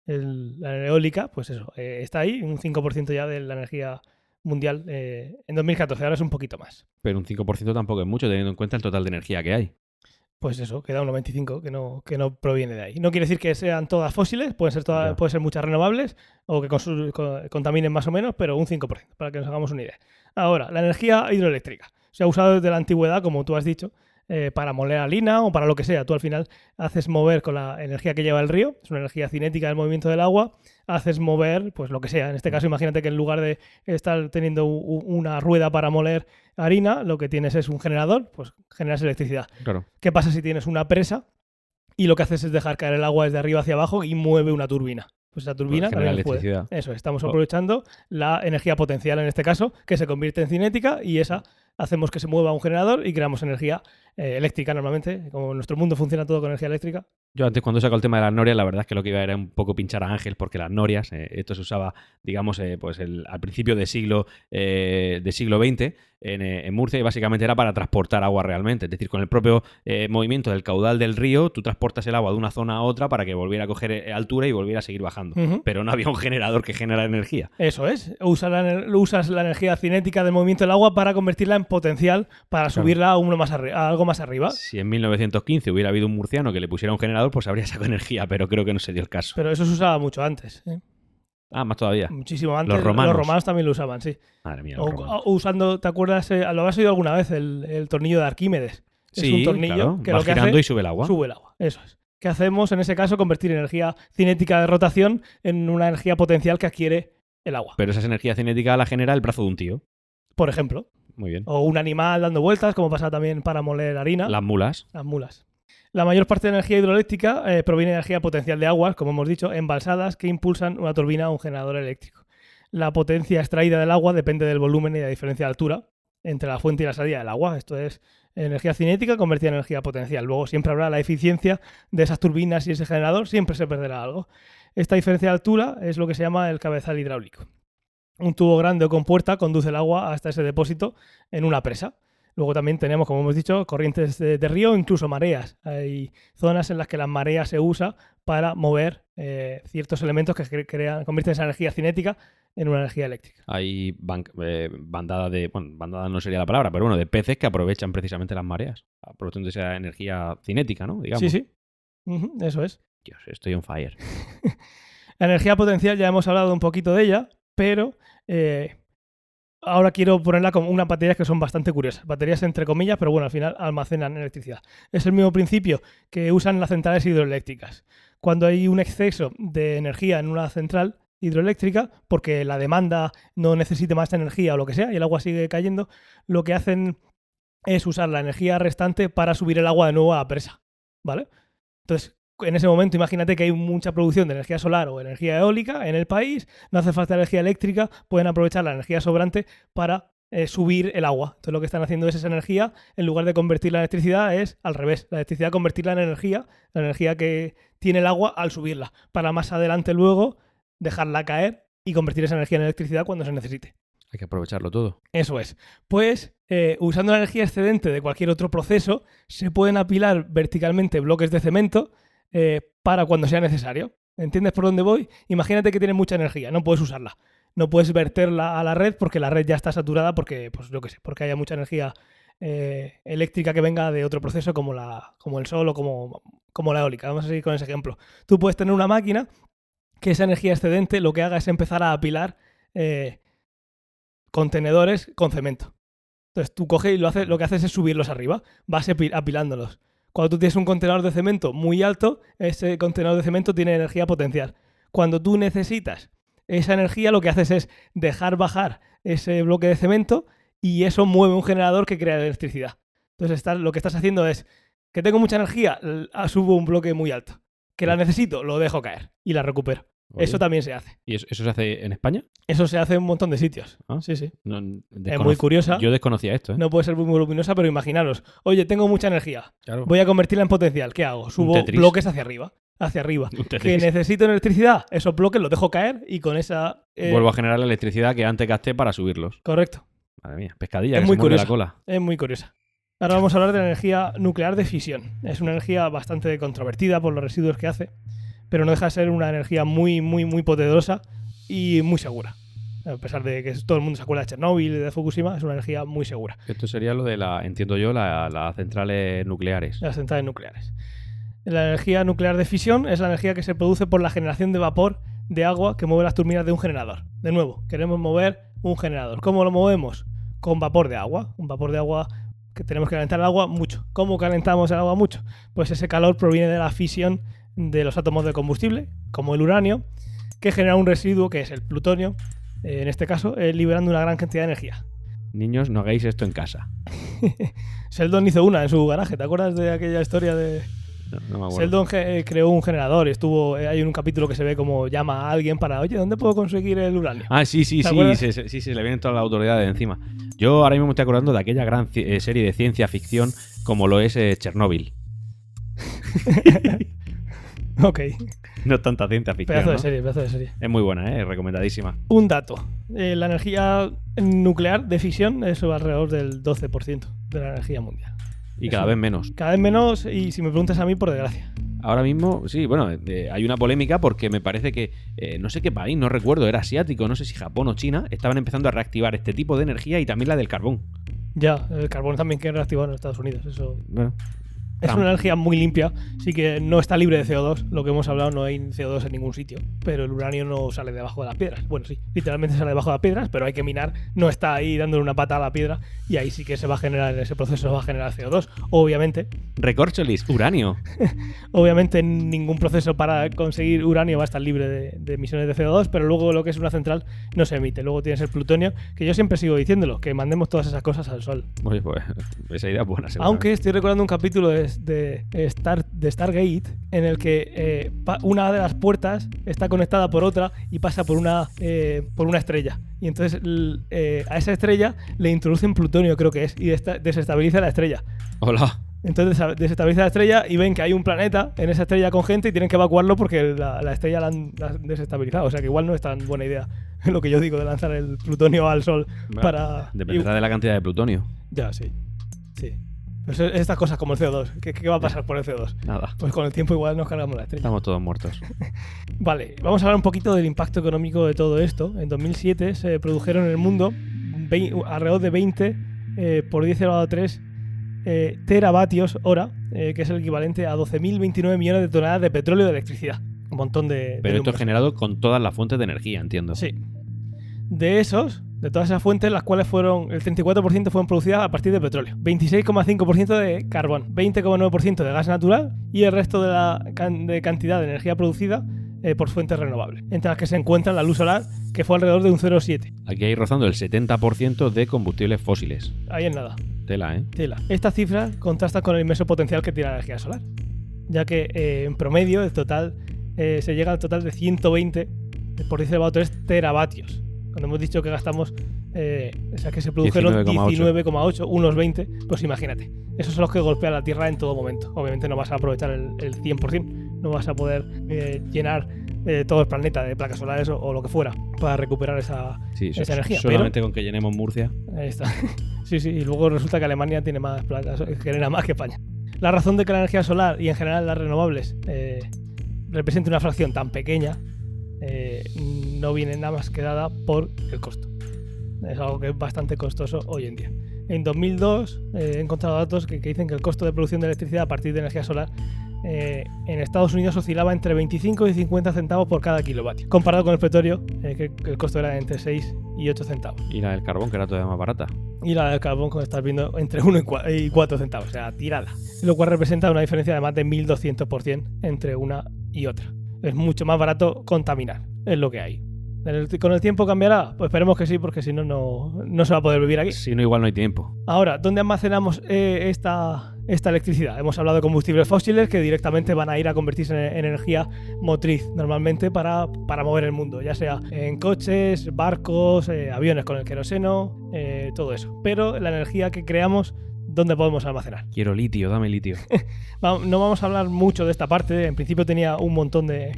El- la eólica, pues eso, eh, está ahí, un 5% ya de la energía mundial eh, en 2014, ahora es un poquito más. Pero un 5% tampoco es mucho, teniendo en cuenta el total de energía que hay. Pues eso, queda un 95% que no, que no proviene de ahí. No quiere decir que sean todas fósiles, pueden ser, todas, pueden ser muchas renovables o que consu- co- contaminen más o menos, pero un 5%, para que nos hagamos una idea. Ahora, la energía hidroeléctrica. Se ha usado desde la antigüedad, como tú has dicho, eh, para moler harina o para lo que sea. Tú al final haces mover con la energía que lleva el río, es una energía cinética del movimiento del agua, haces mover pues lo que sea. En este caso, imagínate que en lugar de estar teniendo una rueda para moler harina, lo que tienes es un generador, pues generas electricidad. Claro. ¿Qué pasa si tienes una presa y lo que haces es dejar caer el agua desde arriba hacia abajo y mueve una turbina? Pues esa turbina genera también puede. electricidad. Eso, estamos Oh. aprovechando la energía potencial en este caso, que se convierte en cinética y esa hacemos que se mueva un generador y creamos energía eh, eléctrica normalmente. Como nuestro mundo funciona todo con energía eléctrica. Yo antes cuando saco el tema de las norias, la verdad es que lo que iba era un poco pinchar a Ángel, porque las norias, eh, esto se usaba, digamos, eh, pues el- al principio del siglo, eh, del siglo XX en, eh, en Murcia y básicamente era para transportar agua realmente. Es decir, con el propio movimiento del caudal del río, tú transportas el agua de una zona a otra para que volviera a coger altura y volviera a seguir bajando. Pero no había un generador que genera energía. Eso es. Usa la usas la energía cinética del movimiento del agua para convertirla en potencial para Claro. subirla a, uno más a algo más arriba. Si en 1915 hubiera habido un murciano que le pusiera un generador, pues habría sacado energía, pero creo que no se dio el caso. Pero eso se usaba mucho antes. ¿eh? Ah, más todavía. Muchísimo antes. Los romanos. también lo usaban, sí. Madre mía. O, romanos. usando, ¿te acuerdas? eh, lo has oído alguna vez, el, el tornillo de Arquímedes. Es sí, un tornillo claro. que va lo que girando hace y sube el agua. sube el agua. Eso es. ¿Qué hacemos en ese caso? Convertir energía cinética de rotación en una energía potencial que adquiere el agua. Pero esa energía cinética la genera el brazo de un tío. Por ejemplo. Muy bien. O un animal dando vueltas, como pasa también para moler harina. Las mulas. Las mulas. La mayor parte de energía hidroeléctrica eh, proviene de energía potencial de aguas, como hemos dicho, embalsadas que impulsan una turbina o un generador eléctrico. La potencia extraída del agua depende del volumen y la diferencia de altura entre la fuente y la salida del agua. Esto es energía cinética convertida en energía potencial. Luego siempre habrá la eficiencia de esas turbinas y ese generador, siempre se perderá algo. Esta diferencia de altura es lo que se llama el cabezal hidráulico. Un tubo grande o con puerta conduce el agua hasta ese depósito en una presa. Luego también tenemos, como hemos dicho, corrientes de, de río, incluso mareas. Hay zonas en las que la marea se usa para mover eh, ciertos elementos que cre- crean, convierten esa energía cinética en una energía eléctrica. Hay ban- eh, bandada de. Bueno, bandada no sería la palabra, pero bueno, de peces que aprovechan precisamente las mareas. Aprovechando esa energía cinética, ¿no? Digamos. Sí, sí. Eso es. Dios, estoy on fire. La energía potencial ya hemos hablado un poquito de ella, pero eh, ahora quiero ponerla como unas baterías que son bastante curiosas. Baterías entre comillas, pero bueno, al final almacenan electricidad. Es el mismo principio que usan las centrales hidroeléctricas. Cuando hay un exceso de energía en una central hidroeléctrica, porque la demanda no necesite más energía o lo que sea, y el agua sigue cayendo, lo que hacen es usar la energía restante para subir el agua de nuevo a la presa. ¿Vale? Entonces, en ese momento, imagínate que hay mucha producción de energía solar o energía eólica en el país, no hace falta energía eléctrica, pueden aprovechar la energía sobrante para eh, subir el agua. Entonces, lo que están haciendo es esa energía, en lugar de convertirla en electricidad, es al revés. La electricidad convertirla en energía, la energía que tiene el agua al subirla, para más adelante luego dejarla caer y convertir esa energía en electricidad cuando se necesite. Hay que aprovecharlo todo. Eso es. Pues eh, usando la energía excedente de cualquier otro proceso, se pueden apilar verticalmente bloques de cemento eh, para cuando sea necesario. ¿Entiendes por dónde voy? Imagínate que tienes mucha energía, no puedes usarla. No puedes verterla a la red porque la red ya está saturada porque, pues yo qué sé, porque haya mucha energía eh, eléctrica que venga de otro proceso como, la, como el sol o como, como la eólica. Vamos a seguir con ese ejemplo. Tú puedes tener una máquina que esa energía excedente lo que haga es empezar a apilar eh, contenedores con cemento. Entonces tú coges y lo, haces, lo que haces es subirlos arriba, vas api- apilándolos. Cuando tú tienes un contenedor de cemento muy alto, ese contenedor de cemento tiene energía potencial. Cuando tú necesitas esa energía, lo que haces es dejar bajar ese bloque de cemento y eso mueve un generador que crea electricidad. Entonces lo que estás haciendo es que tengo mucha energía, subo un bloque muy alto. Que la necesito, lo dejo caer y la recupero. Oye, Eso también se hace. ¿Y eso, eso se hace en España? Eso se hace en un montón de sitios. Ah. Sí, sí. No, Es muy curiosa. Yo desconocía esto, ¿eh? No puede ser muy voluminosa, pero imaginaros. Oye, tengo mucha energía. Claro. Voy a convertirla en potencial. ¿Qué hago? Subo bloques hacia arriba. Hacia arriba. Que necesito electricidad. Esos bloques los dejo caer y con esa. eh, Vuelvo a generar la electricidad que antes gasté para subirlos. Correcto. Madre mía, pescadilla, Es que muy se muerde la cola. Es muy curiosa. Ahora vamos a hablar de la energía nuclear de fisión. Es una energía bastante controvertida por los residuos que hace, pero no deja de ser una energía muy, muy, muy poderosa y muy segura. A pesar de que todo el mundo se acuerda de Chernóbil y de Fukushima, es una energía muy segura. Esto sería lo de la, entiendo yo, la- las centrales nucleares. las centrales nucleares. La energía nuclear de fisión es la energía que se produce por la generación de vapor de agua que mueve las turbinas de un generador. De nuevo, queremos mover un generador. ¿Cómo lo movemos? Con vapor de agua. Un vapor de agua que tenemos que calentar el agua mucho. ¿Cómo calentamos el agua mucho? Pues ese calor proviene de la fisión de los átomos de combustible, como el uranio, que genera un residuo que es el plutonio, eh, en este caso, eh, liberando una gran cantidad de energía. Niños, no hagáis esto en casa. Sheldon hizo una en su garaje. ¿Te acuerdas de aquella historia de, No, no me acuerdo. Sheldon ge- eh, creó un generador y estuvo. hay un capítulo que se ve como llama a alguien para, oye, ¿dónde puedo conseguir el uranio? Ah, sí, sí, ¿Te sí, se, se- sí, se le vienen todas las autoridades encima. Yo ahora mismo me estoy acordando de aquella gran serie de ciencia ficción como lo es eh, Chernóbil. ok, No tanta ciencia ficción. pedazo de ¿no? serie, pedazo de serie. Es muy buena, ¿eh? recomendadísima. Un dato: eh, la energía nuclear de fisión es alrededor del 12% de la energía mundial. Y cada vez menos. Cada vez menos, y si me preguntas a mí, por desgracia. Ahora mismo, sí, bueno, eh, hay una polémica porque me parece que eh, no sé qué país, no recuerdo, era asiático, no sé si Japón o China, estaban empezando a reactivar este tipo de energía y también la del carbón. Ya, el carbón también quiere reactivar en Estados Unidos. Eso Bueno, Es una energía muy limpia, sí que no está libre de CO2, lo que hemos hablado, no hay CO2 en ningún sitio, pero el uranio no sale debajo de las piedras. Bueno, sí, literalmente sale debajo de las piedras, pero hay que minar, no está ahí dándole una pata a la piedra y ahí sí que se va a generar, en ese proceso se va a generar CO2. Obviamente, recorcholis, uranio. obviamente ningún proceso para conseguir uranio va a estar libre de, de emisiones de CO2, pero luego lo que es una central no se emite. Luego tienes el plutonio, que yo siempre sigo diciéndolo, que mandemos todas esas cosas al sol. Oye, pues esa idea es buena. Aunque estoy recordando un capítulo de, de, Star, de Stargate en el que eh, una de las puertas está conectada por otra y pasa por una, eh, por una estrella. Y entonces eh, a esa estrella le introducen plutonio, creo que es, y desestabiliza la estrella. Hola. Entonces desestabiliza la estrella y ven que hay un planeta en esa estrella con gente y tienen que evacuarlo porque la, la estrella la han, la han desestabilizado. O sea que igual no es tan buena idea lo que yo digo de lanzar el plutonio al sol para... Dependerá de la cantidad de plutonio. Ya, sí. Sí. Estas cosas como el CO2. ¿Qué, qué va a pasar por el CO2? Nada. Pues con el tiempo igual nos cargamos la estrella. Estamos todos muertos. Vale, vamos a hablar un poquito del impacto económico de todo esto. En 2007 se produjeron en el mundo alrededor de 20 eh, por 10 elevado a 3 eh, teravatios hora, eh, que es el equivalente a 12.029 millones de toneladas de petróleo y de electricidad. Un montón de, de Pero esto es generado con todas las fuentes de energía, entiendo. Sí. De esos, de todas esas fuentes, las cuales fueron, el 34% fueron producidas a partir de petróleo, 26,5% de carbón, 20,9% de gas natural y el resto de la can- de cantidad de energía producida eh, por fuentes renovables, entre las que se encuentra la luz solar, que fue alrededor de un 0,7. Aquí hay rozando el 70% de combustibles fósiles. Ahí en nada. Tela, ¿eh? Tela. Estas cifras contrastan con el inmenso potencial que tiene la energía solar, ya que eh, en promedio el total eh, se llega al total de 120 por 10 elevado a 3 teravatios. Cuando hemos dicho que gastamos, eh, o sea, que se produjeron 19,8. 19,8, unos 20, pues imagínate. Esos son los que golpean la Tierra en todo momento. Obviamente no vas a aprovechar el, el 100%, no vas a poder eh, llenar eh, todo el planeta de placas solares o, o lo que fuera para recuperar esa, Sí, so- esa energía. solamente con que llenemos Murcia. Ahí está. Sí, sí, y luego resulta que Alemania tiene más placas, genera más que España. La razón de que la energía solar y en general las renovables eh, represente una fracción tan pequeña eh, no viene nada más que dada por el costo. Es algo que es bastante costoso hoy en día. En 2002 eh, he encontrado datos que, que dicen que el costo de producción de electricidad a partir de energía solar eh, en Estados Unidos oscilaba entre 25 y 50 centavos por cada kilovatio, comparado con el petróleo, eh, que, que el costo era entre 6 y 8 centavos. Y la del carbón, que era todavía más barata. y la del carbón, como estás viendo, entre 1 y 4 centavos, o sea, tirada. Lo cual representa una diferencia de más de 1200% entre una y otra. Es mucho más barato contaminar, es lo que hay. ¿Con el tiempo cambiará? Pues esperemos que sí, porque si no, no se va a poder vivir aquí. Si no, igual no hay tiempo. Ahora, ¿dónde almacenamos eh, esta, esta electricidad? Hemos hablado de combustibles fósiles que directamente van a ir a convertirse en, energía motriz, normalmente para, para, mover el mundo, ya sea en coches, barcos, eh, aviones con el queroseno, eh, todo eso. Pero la energía que creamos ¿dónde podemos almacenar? Quiero litio, dame litio. no vamos a hablar mucho de esta parte. En principio tenía un montón de,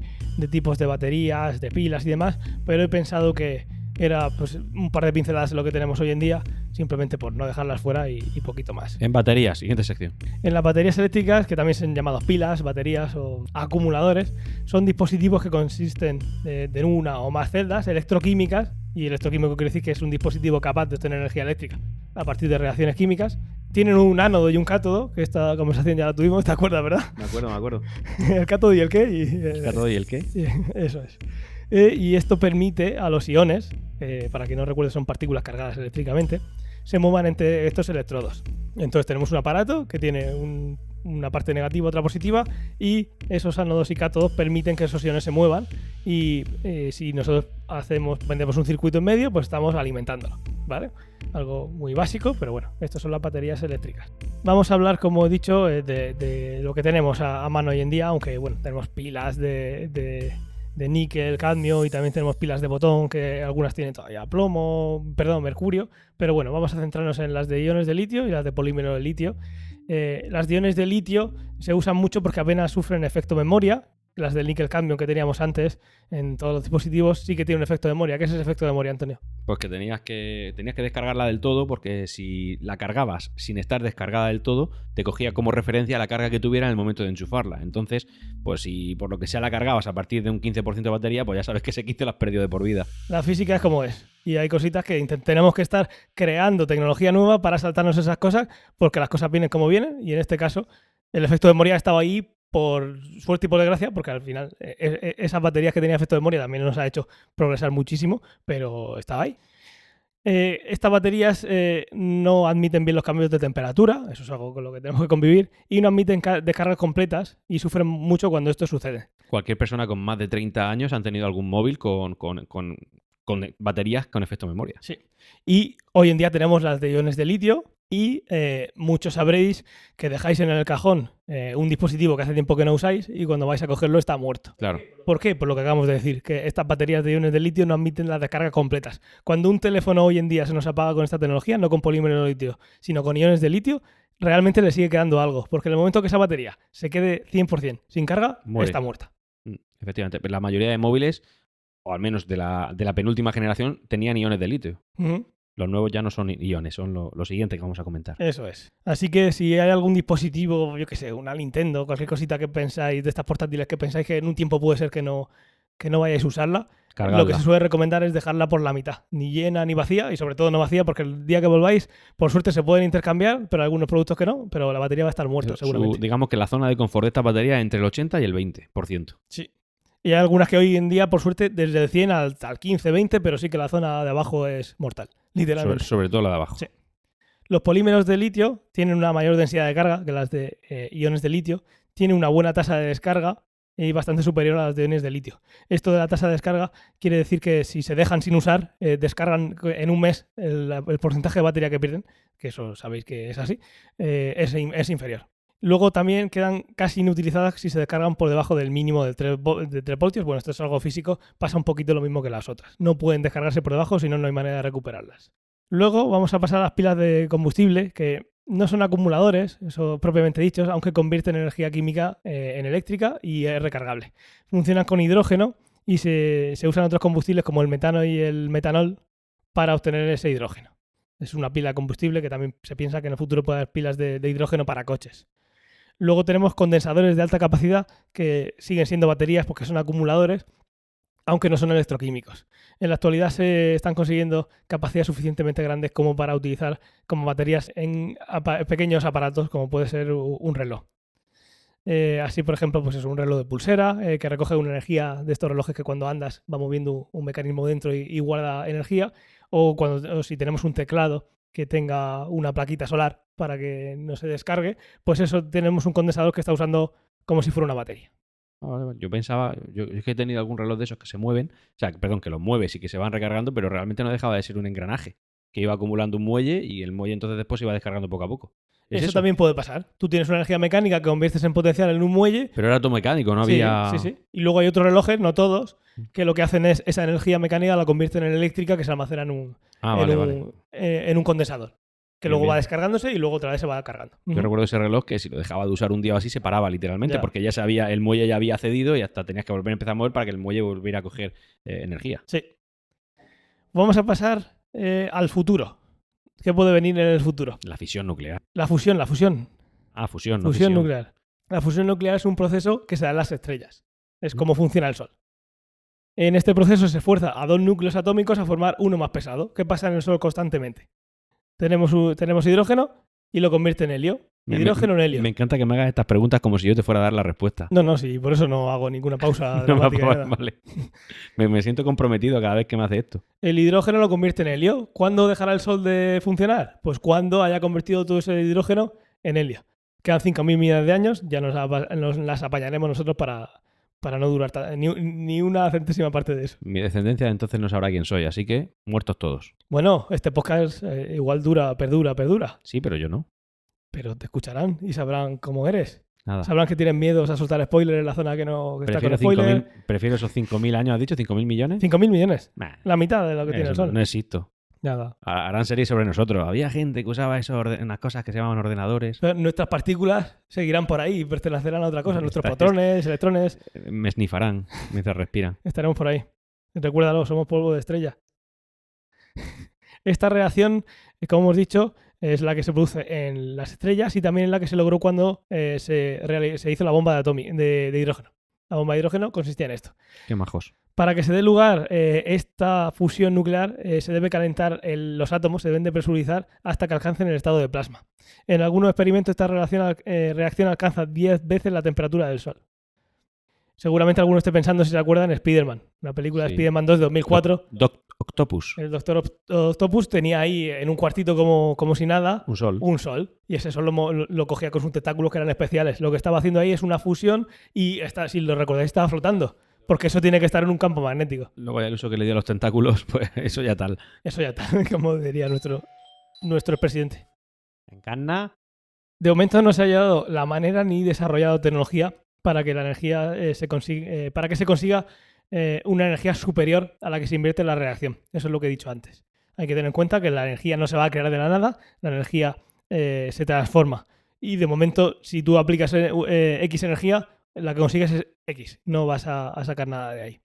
tipos de baterías, de pilas y demás, pero he pensado que era pues, un par de pinceladas de lo que tenemos hoy en día, simplemente por no dejarlas fuera y, poquito más. En baterías, siguiente sección. En las baterías eléctricas, que también son llamadas pilas, baterías o acumuladores, son dispositivos que consisten de una o más celdas electroquímicas, y electroquímico quiere decir que es un dispositivo capaz de obtener energía eléctrica a partir de reacciones químicas tienen un ánodo y un cátodo, que esta conversación ya la tuvimos, ¿te acuerdas, verdad? Me acuerdo, me acuerdo. el cátodo y el qué. Y, el cátodo y el qué. eso es. Eh, y esto permite a los iones, para que no recuerde son partículas cargadas eléctricamente, se muevan entre estos electrodos. Entonces tenemos un aparato que tiene un una parte negativa, otra positiva, y esos ánodos y cátodos permiten que esos iones se muevan. Y eh, si nosotros hacemos, vendemos un circuito en medio, pues estamos alimentándolo, ¿vale? Algo muy básico, pero bueno, estas son las baterías eléctricas. Vamos a hablar, como he dicho, eh, de, lo que tenemos a, mano hoy en día, aunque bueno, tenemos pilas de, de níquel, cadmio y también tenemos pilas de botón que algunas tienen todavía plomo, perdón, mercurio, pero bueno, vamos a centrarnos en las de iones de litio y las de polímero de litio eh, las de iones de litio se usan mucho porque apenas sufren efecto memoria. Las del níquel cadmio que teníamos antes en todos los dispositivos sí que tienen un efecto de memoria. ¿Qué es ese efecto de memoria, Antonio? Pues que tenías que tenías que descargarla del todo porque si la cargabas sin estar descargada del todo, te cogía como referencia la carga que tuviera en el momento de enchufarla. Entonces, pues si por lo que sea la cargabas a partir de un 15% de batería, pues ya sabes que ese 15 lo has perdido de por vida. La física es como es. Y hay cositas que tenemos que estar creando tecnología nueva para saltarnos esas cosas, porque las cosas vienen como vienen. Y en este caso, el efecto de memoria estaba ahí por suerte y por desgracia, porque al final e, e, esas baterías que tenía efecto de memoria también nos ha hecho progresar muchísimo, pero estaba ahí. Eh, estas baterías eh, no admiten bien los cambios de temperatura, eso es algo con lo que tenemos que convivir, y no admiten descargas completas y sufren mucho cuando esto sucede. Cualquier persona con más de 30 años han tenido algún móvil con, con, con baterías con efecto memoria. Sí. Y hoy en día tenemos las de iones de litio y eh, muchos sabréis que dejáis en el cajón eh, un dispositivo que hace tiempo que no usáis y cuando vais a cogerlo está muerto. Claro. ¿Por qué? Por lo que acabamos de decir, que estas baterías de iones de litio no admiten las descargas completas. Cuando un teléfono hoy en día se nos apaga con esta tecnología, no con polímero de litio, sino con iones de litio, realmente le sigue quedando algo. Porque en el momento que esa batería se quede 100% sin carga, está muerta. Mm, efectivamente, la mayoría de móviles o al menos de la, de la penúltima generación, tenían iones de litio. Los nuevos ya no son iones, son lo, siguiente que vamos a comentar. Eso es. Así que si hay algún dispositivo, yo que sé, una Nintendo, cualquier cosita que pensáis de estas portátiles que pensáis que en un tiempo puede ser que no, que no vayáis a usarla, lo que se suele recomendar es dejarla por la mitad, ni llena ni vacía, y sobre todo no vacía, porque el día que volváis, por suerte se pueden intercambiar, pero algunos productos que no, pero la batería va a estar muerta, seguramente. digamos que la zona de confort de esta batería es entre el 80 y el 20%. Sí, y hay algunas que hoy en día, por suerte, desde el 100 al, 15, 20, pero sí que la zona de abajo es mortal, literalmente. Sobre, todo la de abajo. Sí. Los polímeros de litio tienen una mayor densidad de carga que las de eh, iones de litio, tienen una buena tasa de descarga y bastante superior a las de iones de litio. Esto de la tasa de descarga quiere decir que si se dejan sin usar, eh, descargan en un mes el, porcentaje de batería que pierden, que eso sabéis que es así, eh, es inferior. Luego también quedan casi inutilizadas si se descargan por debajo del mínimo de 3, voltios. Bueno, esto es algo físico, pasa un poquito lo mismo que las otras. No pueden descargarse por debajo, si no, no hay manera de recuperarlas. Luego vamos a pasar a las pilas de combustible, que no son acumuladores, eso propiamente dicho, aunque convierten energía química eh, en eléctrica y es recargable. Funcionan con hidrógeno y se, usan otros combustibles como el metano y el metanol para obtener ese hidrógeno. Es una pila de combustible que también se piensa que en el futuro puede haber pilas de hidrógeno para coches. Luego tenemos condensadores de alta capacidad que siguen siendo baterías porque son acumuladores, aunque no son electroquímicos. En la actualidad se están consiguiendo capacidades suficientemente grandes como para utilizar como baterías en pequeños aparatos como puede ser un reloj. Eh, así, por ejemplo, pues es un reloj de pulsera eh, que recoge una energía de estos relojes que cuando andas va moviendo un mecanismo dentro y, guarda energía. O cuando si tenemos un teclado que tenga una plaquita solar para que no se descargue, pues eso tenemos un condensador que está usando como si fuera una batería. Ah. Yo pensaba, yo es que he tenido algún reloj de esos que se mueven, o sea, perdón, que los mueves y que se van recargando, pero realmente no dejaba de ser un engranaje, que iba acumulando un muelle y el muelle entonces después se iba descargando poco a poco. ¿Es Eso, eso? también puede pasar. Tú tienes una energía mecánica que conviertes en potencial en un muelle. Pero era todo mecánico, no Sí, había... sí, sí. Y luego hay otros relojes, no todos, que lo que hacen es esa energía mecánica la convierten en eléctrica que se almacena en un, Ah, en vale, un, vale. eh, en un condensador. Que Bien, luego va descargándose y luego otra vez se va cargando. Yo recuerdo ese reloj que si lo dejaba de usar un día o así se paraba literalmente Ya. porque ya sabía, el muelle ya había cedido y hasta tenías que volver a empezar a mover para que el muelle volviera a coger eh, energía. Sí. Vamos a pasar eh, al futuro. ¿Qué puede venir en el futuro? La fisión nuclear. La fusión, la fusión. Ah, fusión, no fusión fisión. nuclear. La fusión nuclear es un proceso que se da en las estrellas. Es como funciona el Sol. En este proceso se fuerza a dos núcleos atómicos a formar uno más pesado, que pasa en el Sol constantemente. Tenemos, tenemos hidrógeno y lo convierte en helio. Me- Hidrógeno en helio. Me encanta que me hagas estas preguntas como si yo te fuera a dar la respuesta. No, no, sí, por eso no hago ninguna pausa No, dramática. ni vale. Me, me siento comprometido cada vez que me hace esto. El hidrógeno lo convierte en helio. ¿Cuándo dejará el Sol de funcionar? Pues cuando haya convertido todo ese hidrógeno en helio. Quedan 5.000 millones de años, ya nos, las apañaremos nosotros para, para no durar ni, ni una centésima parte de eso. Mi descendencia entonces no sabrá quién soy, así que muertos todos. Bueno, este podcast eh, igual dura, perdura, perdura, Sí, pero yo no. Pero te escucharán y sabrán cómo eres. Nada. Sabrán que tienen miedos a soltar spoilers en la zona que no que está con spoiler. 5.000 prefiero esos 5.000 años, ¿has dicho? ¿5.000 millones? 5.000 millones, Nah, la mitad de lo que tiene el eso, Sol. no existo. Nada. Harán series sobre nosotros. Había gente que usaba orde- unas cosas que se llamaban ordenadores. Pero Nuestras partículas seguirán por ahí pertenecerán a otra cosa. Nuestros Está- protones, electrones, Eh, Me esnifarán mientras respiran. estaremos por ahí. Recuérdalo, somos polvo de estrella. Esta reacción, como hemos dicho, es la que se produce en las estrellas y también la que se logró cuando eh, se, hizo la bomba de, atomi- de, de hidrógeno. La bomba de hidrógeno consistía en esto. Qué majos. Para que se dé lugar eh, esta fusión nuclear, eh, se debe calentar el- los átomos, se deben de presurizar hasta que alcancen el estado de plasma. En algunos experimentos esta relación eh, reacción alcanza 10 veces la temperatura del Sol. Seguramente alguno esté pensando, si se acuerdan, en Spider-Man, la película de. Spider-Man 2 de 2004. Doc- Octopus. El Doctor Octopus tenía ahí en un cuartito como, como si nada Un sol. un sol y ese sol lo, cogía con sus tentáculos que eran especiales. Lo que estaba haciendo ahí es una fusión y está, si lo recordáis estaba flotando. Porque eso tiene que estar en un campo magnético. Luego ya el uso que le dio a los tentáculos, pues eso ya tal. Eso ya está, como diría nuestro, nuestro presidente. Encarna. De momento no se ha hallado la manera ni desarrollado tecnología para que la energía eh, se consiga, eh, para que se consiga eh, una energía superior a la que se invierte en la reacción. Eso es lo que he dicho antes. Hay que tener en cuenta que la energía no se va a crear de la nada, la energía se transforma. Y de momento, si tú aplicas X energía, la que consigues es X. No vas a, a sacar nada de ahí.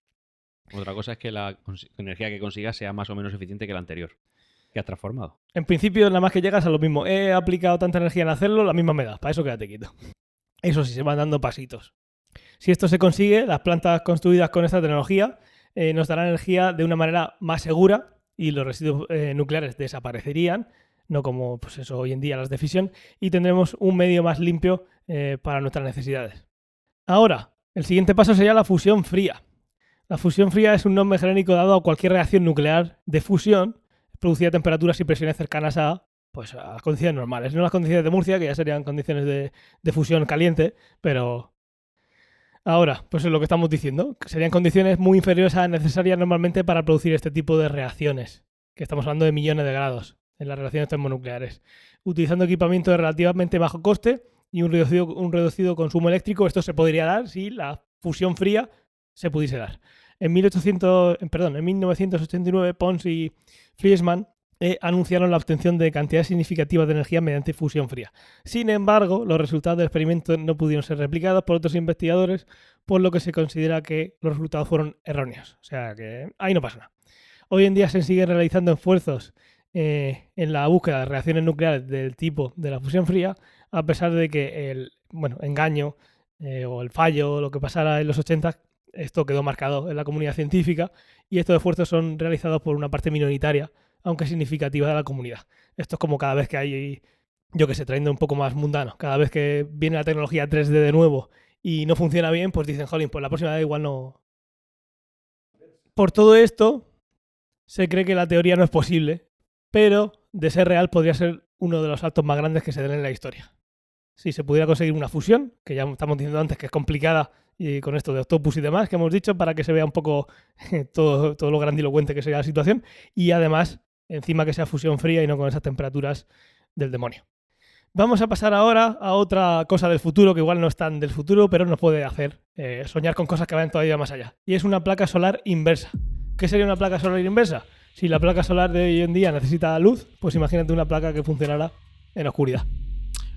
Otra cosa es que la energía que consigas sea más o menos eficiente que la anterior. Que has transformado. En principio, nada más que llegas a lo mismo. He aplicado tanta energía en hacerlo, la misma me da. Para eso quédate quieto. Eso sí, se van dando pasitos. Si esto se consigue, las plantas construidas con esta tecnología eh, nos darán energía de una manera más segura y los residuos eh, nucleares desaparecerían, no como pues eso, hoy en día las de fisión, y tendremos un medio más limpio eh, para nuestras necesidades. Ahora, el siguiente paso sería la fusión fría. La fusión fría es un nombre genérico dado a cualquier reacción nuclear de fusión producida a temperaturas y presiones cercanas a, pues, a condiciones normales. No las condiciones de Murcia, que ya serían condiciones de, de fusión caliente, pero ahora, pues es lo que estamos diciendo, serían condiciones muy inferiores a las necesarias normalmente para producir este tipo de reacciones, que estamos hablando de millones de grados en las reacciones termonucleares. Utilizando equipamiento de relativamente bajo coste y un reducido, un reducido consumo eléctrico, esto se podría dar si la fusión fría se pudiese dar. En, 1800, en- perdón, en 1989, Pons y Friesman eh, anunciaron la obtención de cantidades significativas de energía mediante fusión fría. Sin embargo, los resultados del experimento no pudieron ser replicados por otros investigadores, por lo que se considera que los resultados fueron erróneos. O sea que ahí no pasa nada. Hoy en día se siguen realizando esfuerzos eh, en la búsqueda de reacciones nucleares del tipo de la fusión fría, a pesar de que el bueno, engaño eh, o el fallo lo que pasara en los 80, esto quedó marcado en la comunidad científica y estos esfuerzos son realizados por una parte minoritaria, aunque significativa de la comunidad. Esto es como cada vez que hay, yo que sé, trayendo un poco más mundano, cada vez que viene la tecnología 3D de nuevo y no funciona bien, pues dicen, jolín, pues la próxima vez igual no. Por todo esto, se cree que la teoría no es posible pero de ser real podría ser uno de los saltos más grandes que se den en la historia. Si se pudiera conseguir una fusión, que ya estamos diciendo antes que es complicada y con esto de Octopus y demás que hemos dicho para que se vea un poco todo, todo lo grandilocuente que sería la situación y además encima que sea fusión fría y no con esas temperaturas del demonio. Vamos a pasar ahora a otra cosa del futuro, que igual no es tan del futuro, pero nos puede hacer eh, soñar con cosas que vayan todavía más allá. Y es una placa solar inversa. ¿Qué sería una placa solar inversa? Si la placa solar de hoy en día necesita luz, pues imagínate una placa que funcionará en oscuridad.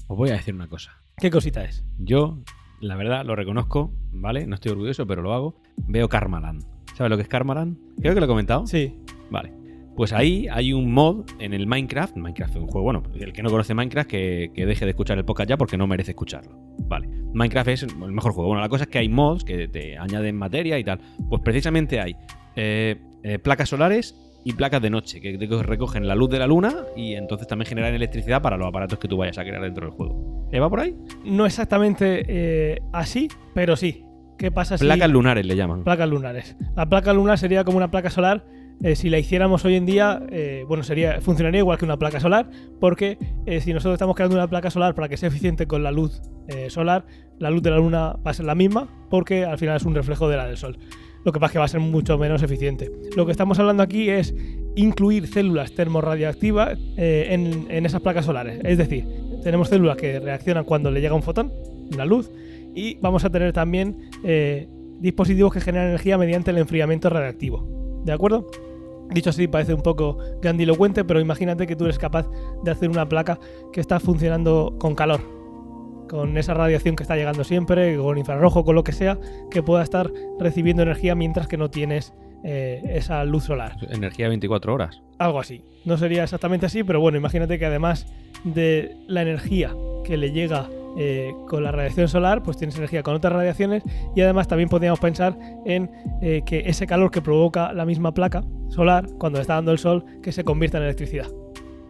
Os voy a decir una cosa. ¿Qué cosita es? Yo, la verdad, lo reconozco, ¿vale? No estoy orgulloso, pero lo hago. Veo Karmaland. ¿Sabes lo que es Karmaland? Creo que lo he comentado. Sí. Vale. Pues ahí hay un mod en el Minecraft. Minecraft es un juego, bueno, el que no conoce Minecraft que, que deje de escuchar el podcast ya porque no merece escucharlo. Vale. Minecraft es el mejor juego. Bueno, la cosa es que hay mods que te añaden materia y tal. Pues precisamente hay eh, eh, placas solares y placas de noche que recogen la luz de la luna y entonces también generan electricidad para los aparatos que tú vayas a crear dentro del juego. ¿Eh, ¿Va por ahí? No exactamente eh, así, pero sí. ¿Qué pasa si... Placas lunares le llaman. Placas lunares. La placa lunar sería como una placa solar eh, si la hiciéramos hoy en día, eh, bueno, sería, funcionaría igual que una placa solar, porque eh, si nosotros estamos creando una placa solar para que sea eficiente con la luz solar, la luz de la luna va a ser la misma, porque al final es un reflejo de la del sol. Lo que pasa es que va a ser mucho menos eficiente. Lo que estamos hablando aquí es incluir células termorradioactivas en, en esas placas solares. Es decir, tenemos células que reaccionan cuando le llega un fotón, una luz, y vamos a tener también dispositivos que generan energía mediante el enfriamiento radiactivo. ¿De acuerdo? Dicho así, parece un poco grandilocuente, pero imagínate que tú eres capaz de hacer una placa que está funcionando con calor, con esa radiación que está llegando siempre, con infrarrojo, con lo que sea, que pueda estar recibiendo energía mientras que no tienes eh, esa luz solar. Energía 24 horas. Algo así. No sería exactamente así, pero bueno, imagínate que además de la energía que le llega eh, con la radiación solar, pues tienes energía con otras radiaciones y además también podríamos pensar en eh, que ese calor que provoca la misma placa solar cuando está dando el sol, que se convierta en electricidad.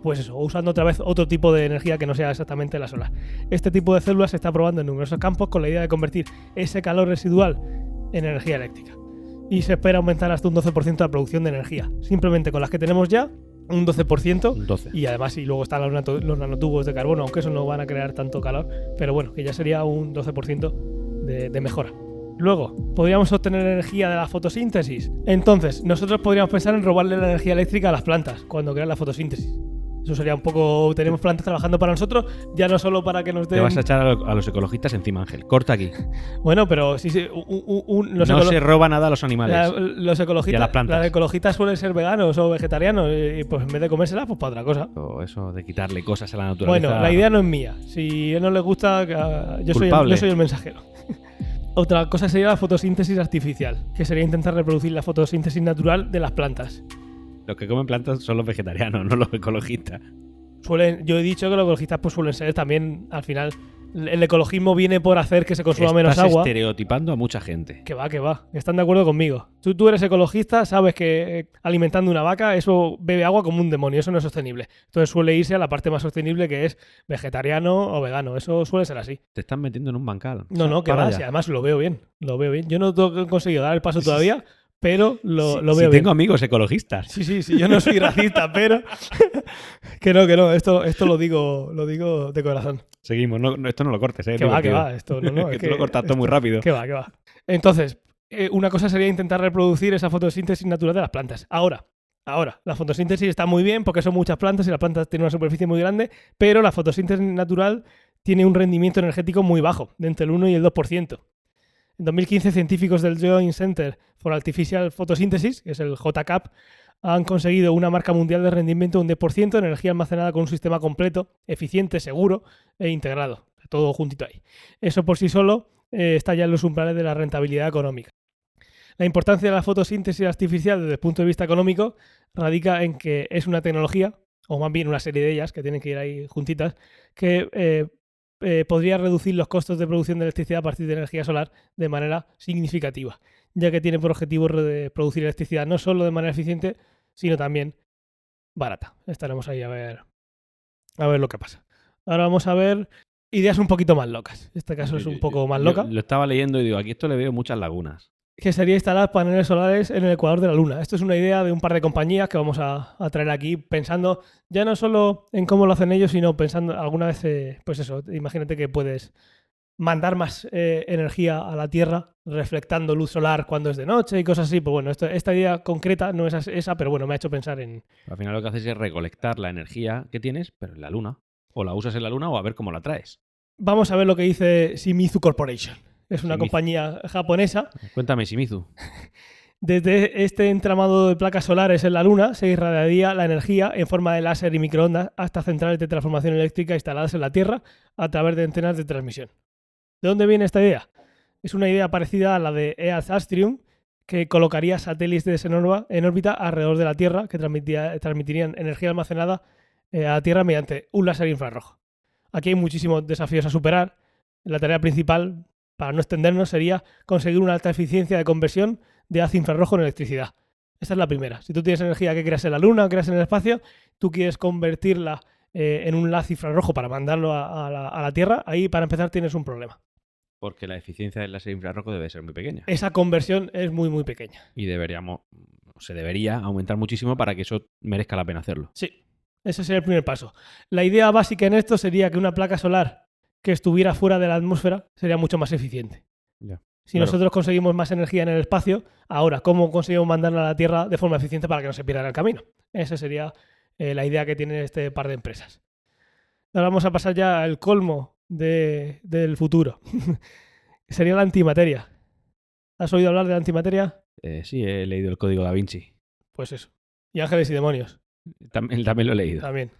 Pues eso, usando otra vez otro tipo de energía que no sea exactamente la solar. Este tipo de células se está probando en numerosos campos con la idea de convertir ese calor residual en energía eléctrica. Y se espera aumentar hasta un 12% la producción de energía, simplemente con las que tenemos ya un 12%. 12. Y además, y luego están los, nanotubos de carbono, aunque eso no van a crear tanto calor, pero bueno, que ya sería un 12% de, de mejora. Luego, ¿podríamos obtener energía de la fotosíntesis? Entonces, nosotros podríamos pensar en robarle la energía eléctrica a las plantas cuando crean la fotosíntesis. Eso sería un poco. Tenemos plantas trabajando para nosotros, ya no solo para que nos Te den. vas a echar a, lo- a los ecologistas encima, Ángel. Corta aquí. Bueno, pero sí, sí. un- un- un- los no se roba nada a los animales. la- los Y a ecologistas, las plantas. los ecologistas suelen ser veganos o vegetarianos, y pues en vez de comérselas, pues para otra cosa. O eso de quitarle cosas a la naturaleza. Bueno, la idea no es mía. Si a él no le gusta, ah, yo, soy el, yo soy el mensajero. Otra cosa sería la fotosíntesis artificial, que sería intentar reproducir la fotosíntesis natural de las plantas. Los que comen plantas son los vegetarianos, no los ecologistas. Suelen, yo he dicho que los ecologistas pues suelen ser también, al final, el ecologismo viene por hacer que se consuma menos Estás agua. estereotipando a mucha gente. Que va, que va. Están de acuerdo conmigo. Tú, tú eres ecologista, sabes que eh, alimentando una vaca, eso bebe agua como un demonio, eso no es sostenible. Entonces suele irse a la parte más sostenible que es vegetariano o vegano. Eso suele ser así. Te están metiendo en un bancal. No, no, que va, si además lo veo bien. Lo veo bien. Yo no que conseguido dar el paso todavía, pero lo, Si- lo si veo bien. tengo amigos ecologistas. Sí, sí, sí, yo no soy racista, pero que no, que no, esto, esto lo digo, lo digo de corazón. Seguimos, no, no, esto no lo cortes, ¿eh? Que va, que va, esto no, no, que tú lo cortas todo muy rápido. Que va, que va. Entonces, eh, una cosa sería intentar reproducir esa fotosíntesis natural de las plantas. Ahora, ahora, la fotosíntesis está muy bien porque son muchas plantas y las plantas tienen una superficie muy grande, pero la fotosíntesis natural tiene un rendimiento energético muy bajo, de entre el 1 y el 2%. En 2015, científicos del Joint Center for Artificial Photosynthesis, que es el JCAP, han conseguido una marca mundial de rendimiento de un 10% de energía almacenada con un sistema completo, eficiente, seguro e integrado. Todo juntito ahí. Eso por sí solo eh, está ya en los umbrales de la rentabilidad económica. La importancia de la fotosíntesis artificial desde el punto de vista económico radica en que es una tecnología, o más bien una serie de ellas, que tienen que ir ahí juntitas, que eh, eh, podría reducir los costos de producción de electricidad a partir de energía solar de manera significativa, ya que tiene por objetivo producir electricidad no solo de manera eficiente, sino también barata. Estaremos ahí a ver, a ver lo que pasa. Ahora vamos a ver ideas un poquito más locas. Este caso es un poco más Yo loca. Lo estaba leyendo y digo, aquí esto le veo muchas lagunas. Que sería instalar paneles solares en el ecuador de la Luna. Esto es una idea de un par de compañías que vamos a, a traer aquí, pensando ya no solo en cómo lo hacen ellos, sino pensando alguna vez, eh, pues eso, imagínate que puedes mandar más eh, energía a la Tierra reflectando luz solar cuando es de noche y cosas así. Pues bueno, esto- esta idea concreta no es esa, pero bueno, me ha hecho pensar en... Al final lo que haces es recolectar la energía que tienes, pero en la luna. O la usas en la luna o a ver cómo la traes. Vamos a ver lo que dice Shimizu Corporation. Es una Shimizu. compañía japonesa Cuéntame, Shimizu. Desde este entramado de placas solares en la Luna se irradiaría la energía en forma de láser y microondas hasta centrales de transformación eléctrica instaladas en la Tierra a través de antenas de transmisión. ¿De dónde viene esta idea? Es una idea parecida a la de EAS Astrium, que colocaría satélites en, orba- en órbita alrededor de la Tierra que transmitirían energía almacenada eh, a la Tierra mediante un láser infrarrojo. Aquí hay muchísimos desafíos a superar. La tarea principal, para no extendernos, sería conseguir una alta eficiencia de conversión de haz infrarrojo en electricidad. Esta es la primera. Si tú tienes energía que creas en la Luna o creas en el espacio, tú quieres convertirla eh, en un haz infrarrojo para mandarlo a, a la, a la Tierra, ahí para empezar tienes un problema. Porque la eficiencia del láser infrarrojo debe ser muy pequeña. Esa conversión es muy, muy pequeña. Y deberíamos, se debería aumentar muchísimo para que eso merezca la pena hacerlo. Sí, ese sería el primer paso. La idea básica en esto sería que una placa solar que estuviera fuera de la atmósfera sería mucho más eficiente. Si Claro. nosotros conseguimos más energía en el espacio, ahora, ¿cómo conseguimos mandarla a la Tierra de forma eficiente para que no se pierda en el camino? Esa sería eh, la idea que tiene este par de empresas. Ahora vamos a pasar ya al colmo de- del futuro. sería la antimateria. ¿Has oído hablar de la antimateria? Eh, sí, he leído el código da Vinci. Pues eso. Y ángeles y demonios También, también lo he leído. también.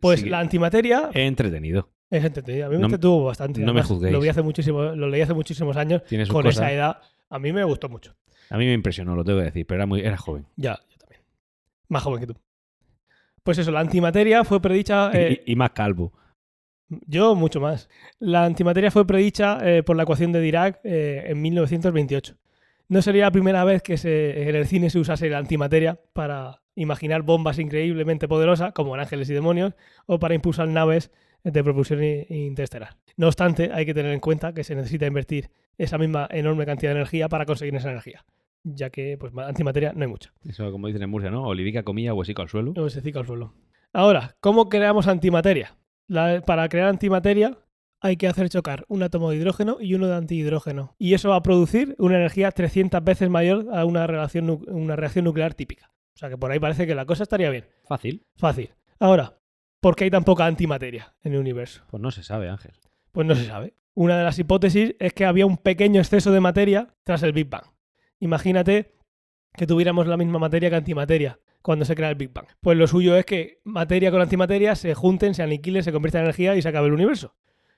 Pues Sí. la antimateria He entretenido. Es entretenido. A mí me No entretuvo bastante. no me juzguéis. Lo, vi hace muchísimo, lo leí hace muchísimos años. Tiene Con cosas. esa edad, a mí me gustó mucho. A mí me impresionó, lo tengo que decir, pero era, muy, era joven. Ya, yo también. Más joven que tú. Pues eso, la antimateria fue predicha. Y- eh, y, y más calvo. yo, mucho más. La antimateria fue predicha eh, por la ecuación de Dirac eh, en 1928. No sería la primera vez que se, en el cine se usase la antimateria para imaginar bombas increíblemente poderosas, como en Ángeles y Demonios, o para impulsar naves de propulsión interestelar. No obstante, hay que tener en cuenta que se necesita invertir esa misma enorme cantidad de energía para conseguir esa energía, ya que pues, antimateria no hay mucha. Eso como dicen en Murcia, ¿no? Olivica comía huesico al suelo. O se cica al suelo. Ahora, ¿cómo creamos antimateria? La- para crear antimateria hay que hacer chocar un átomo de hidrógeno y uno de antihidrógeno. Y eso va a producir una energía 300 veces mayor a una, relación, una reacción nuclear típica. O sea que por ahí parece que la cosa estaría bien. Fácil. Fácil. Ahora, ¿por qué hay tan poca antimateria en el universo? Pues no se sabe, Ángel. Pues no se sabe. Una de las hipótesis es que había un pequeño exceso de materia tras el Big Bang. Imagínate que tuviéramos la misma materia que antimateria cuando se crea el Big Bang. Pues lo suyo es que materia con antimateria se junten, se aniquilen, se conviertan en energía y se acabe el universo.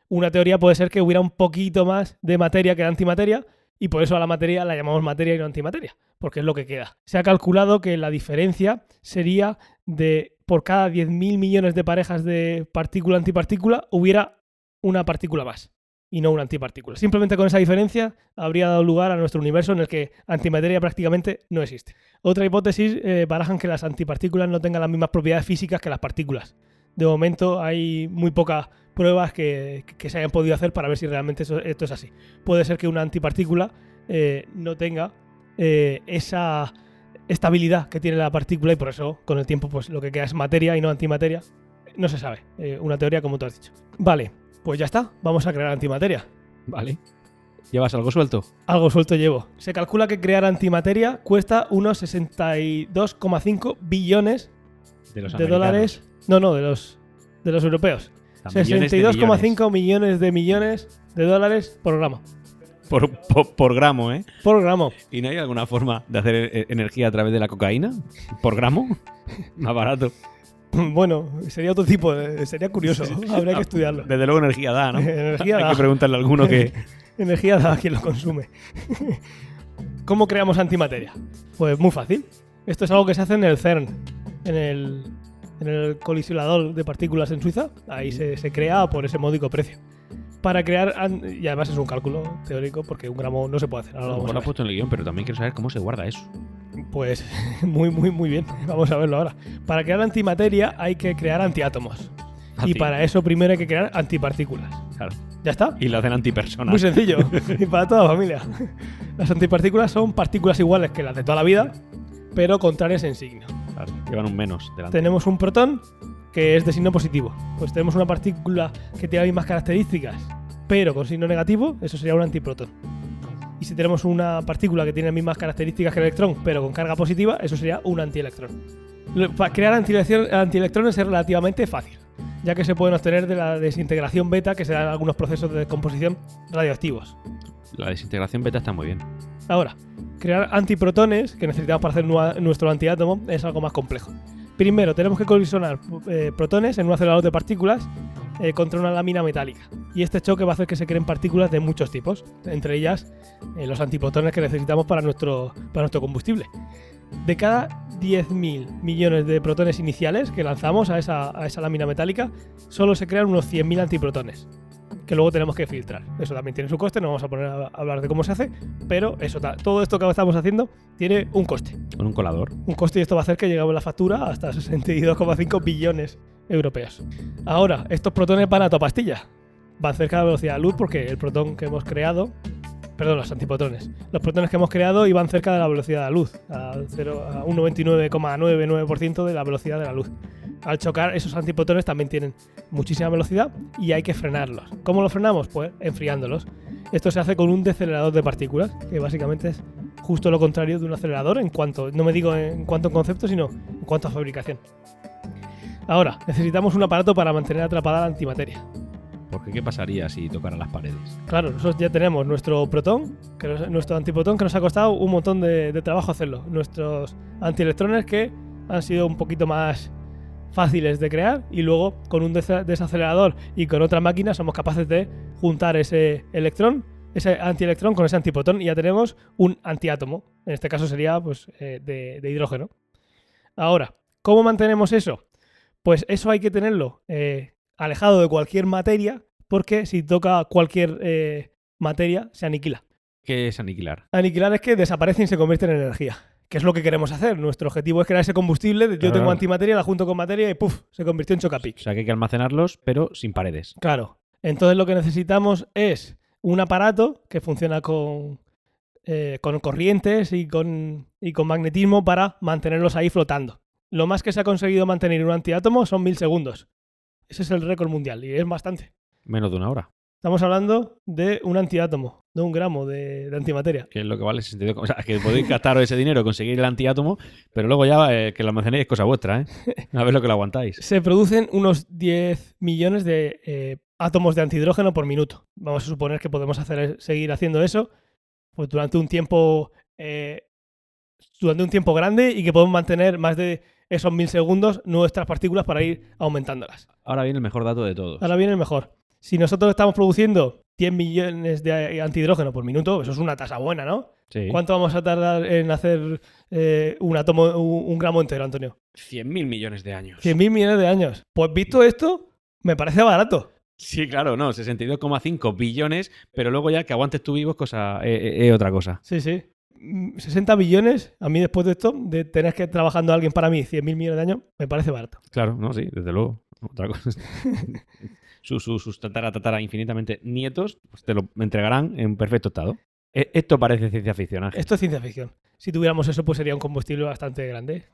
Una teoría puede ser que hubiera un poquito más de materia que de antimateria y por eso a la materia la llamamos materia y no antimateria, porque es lo que queda. Se ha calculado que la diferencia sería de por cada 10.000 millones de parejas de partícula-antipartícula hubiera una partícula más y no una antipartícula. Simplemente con esa diferencia habría dado lugar a nuestro universo en el que antimateria prácticamente no existe. Otra hipótesis eh, barajan que las antipartículas no tengan las mismas propiedades físicas que las partículas. De momento hay muy pocas pruebas que, que se hayan podido hacer para ver si realmente eso- esto es así. Puede ser que una antipartícula eh, no tenga eh, esa estabilidad que tiene la partícula y por eso con el tiempo pues lo que queda es materia y no antimateria. No se sabe. Eh, una teoría como tú has dicho. Vale, pues ya está. Vamos a crear antimateria. Vale. ¿Llevas algo suelto? Algo suelto llevo. Se calcula que crear antimateria cuesta unos 62,5 billones De los de dólares. No, no, de los, de los europeos. Americanos. Millones de millones. 62,5 millones de millones de dólares por gramo. Por, por, por gramo, ¿eh? Por gramo. ¿Y no hay alguna forma de hacer eh, energía a través de la cocaína? ¿Por gramo? Más barato. Bueno, sería otro tipo, de- sería curioso. Habría que estudiarlo. Desde luego energía da, ¿no? Energía Hay da. que preguntarle a alguno que... Energía da a quien lo consume. ¿Cómo creamos antimateria? Pues muy fácil. Esto es algo que se hace en el CERN, en el, en el colisionador de partículas en Suiza. Ahí se, se crea por ese módico precio. Para crear, y además es un cálculo teórico porque un gramo no se puede hacer. Ahora lo vamos a ha puesto en el guion, pero también quiero saber cómo se guarda eso. Pues muy, muy, muy bien. Vamos a verlo ahora. Para crear antimateria hay que crear antiátomos. Y para eso primero hay que crear antipartículas. Claro. Ya está. Y lo hacen antipersonas. Muy sencillo. y para toda la familia. Las antipartículas son partículas iguales que las de toda la vida, pero contrarias en signo. Claro, llevan un menos delante. Tenemos un protón que es de signo positivo. Pues tenemos una partícula que tiene las mismas características, pero con signo negativo, eso sería un antiprotón. Y si tenemos una partícula que tiene las mismas características que el electrón, pero con carga positiva, eso sería un antielectrón. Para crear antielectron- antielectrones es relativamente fácil, ya que se pueden obtener de la desintegración beta que se da en algunos procesos de descomposición radioactivos. La desintegración beta está muy bien. Ahora, crear antiprotones que necesitamos para hacer nuestro antiátomo es algo más complejo. Primero, tenemos que colisionar eh, protones en un acelerador de partículas eh, contra una lámina metálica. Y este choque va a hacer que se creen partículas de muchos tipos, entre ellas eh, los antiprotones que necesitamos para nuestro, para nuestro combustible. De cada 10.000 millones de protones iniciales que lanzamos a esa, a esa lámina metálica, solo se crean unos 100.000 antiprotones, que luego tenemos que filtrar. Eso también tiene su coste, no vamos a poner a hablar de cómo se hace, pero eso, todo esto que estamos haciendo tiene un coste. Con un colador. Un coste y esto va a hacer que lleguemos la factura hasta 62,5 billones europeos. Ahora, estos protones van a toda pastilla. Van cerca de la velocidad de la luz porque el protón que hemos creado. Perdón, los antiprotones. Los protones que hemos creado iban cerca de la velocidad de la luz, a un 99,99% de la velocidad de la luz. Al chocar, esos antiprotones también tienen muchísima velocidad y hay que frenarlos. ¿Cómo los frenamos? Pues enfriándolos. Esto se hace con un decelerador de partículas, que básicamente es justo lo contrario de un acelerador en cuanto, no me digo en cuanto a concepto, sino en cuanto a fabricación. Ahora, necesitamos un aparato para mantener atrapada la antimateria. Porque ¿qué pasaría si tocaran las paredes? Claro, nosotros ya tenemos nuestro protón, que nos- nuestro antiprotón, que nos ha costado un montón de, de trabajo hacerlo. Nuestros antielectrones que han sido un poquito más fáciles de crear y luego con un desa- desacelerador y con otra máquina somos capaces de juntar ese electrón, ese antielectrón con ese antiprotón y ya tenemos un antiátomo. En este caso sería pues, eh, de, de hidrógeno. Ahora, ¿cómo mantenemos eso? Pues eso hay que tenerlo eh, alejado de cualquier materia porque si toca cualquier eh, materia se aniquila. ¿Qué es aniquilar? Aniquilar es que desaparece y se convierte en energía. Que es lo que queremos hacer. Nuestro objetivo es crear ese combustible. Yo Claro. tengo antimateria, la junto con materia y ¡puf! Se convirtió en O chocapic. sea que hay que almacenarlos, pero sin paredes. Claro. Entonces lo que necesitamos es un aparato que funciona con, eh, con corrientes y con, y con magnetismo para mantenerlos ahí flotando. Lo más que se ha conseguido mantener un antiátomo son mil segundos. Ese es el récord mundial y es bastante. Menos de una hora. Estamos hablando de un antiátomo, de un gramo de, de antimateria. Que es lo que vale 62. O sea, que podéis gastar ese dinero, conseguir el antiátomo, pero luego ya eh, que lo almacenéis es cosa vuestra, ¿eh? A ver lo que lo aguantáis. Se producen unos 10 millones de eh, átomos de antihidrógeno por minuto. Vamos a suponer que podemos hacer, seguir haciendo eso pues, durante un tiempo eh, durante un tiempo grande y que podemos mantener más de esos mil segundos nuestras partículas para ir aumentándolas. Ahora viene el mejor dato de todos. Ahora viene el mejor. Si nosotros estamos produciendo 10 millones de antihidrógeno por minuto, eso es una tasa buena, ¿no? Sí. ¿Cuánto vamos a tardar en hacer eh, un átomo, un, gramo entero, Antonio? 100.000 millones de años. 100.000 millones de años. Pues visto esto, me parece barato. Sí, claro, no, 62,5 billones, pero luego ya que aguantes tú vivo es cosa, eh, eh, otra cosa. Sí, sí. Mm, 60 billones, a mí después de esto, de tener que ir trabajando alguien para mí 100.000 millones de años, me parece barato. Claro, no, sí, desde luego. Otra cosa. sus, sus, sus tatara, tatara infinitamente nietos pues te lo entregarán en perfecto estado. E- Esto parece ciencia ficción, Ángel. Esto es ciencia ficción. Si tuviéramos eso, pues sería un combustible bastante grande.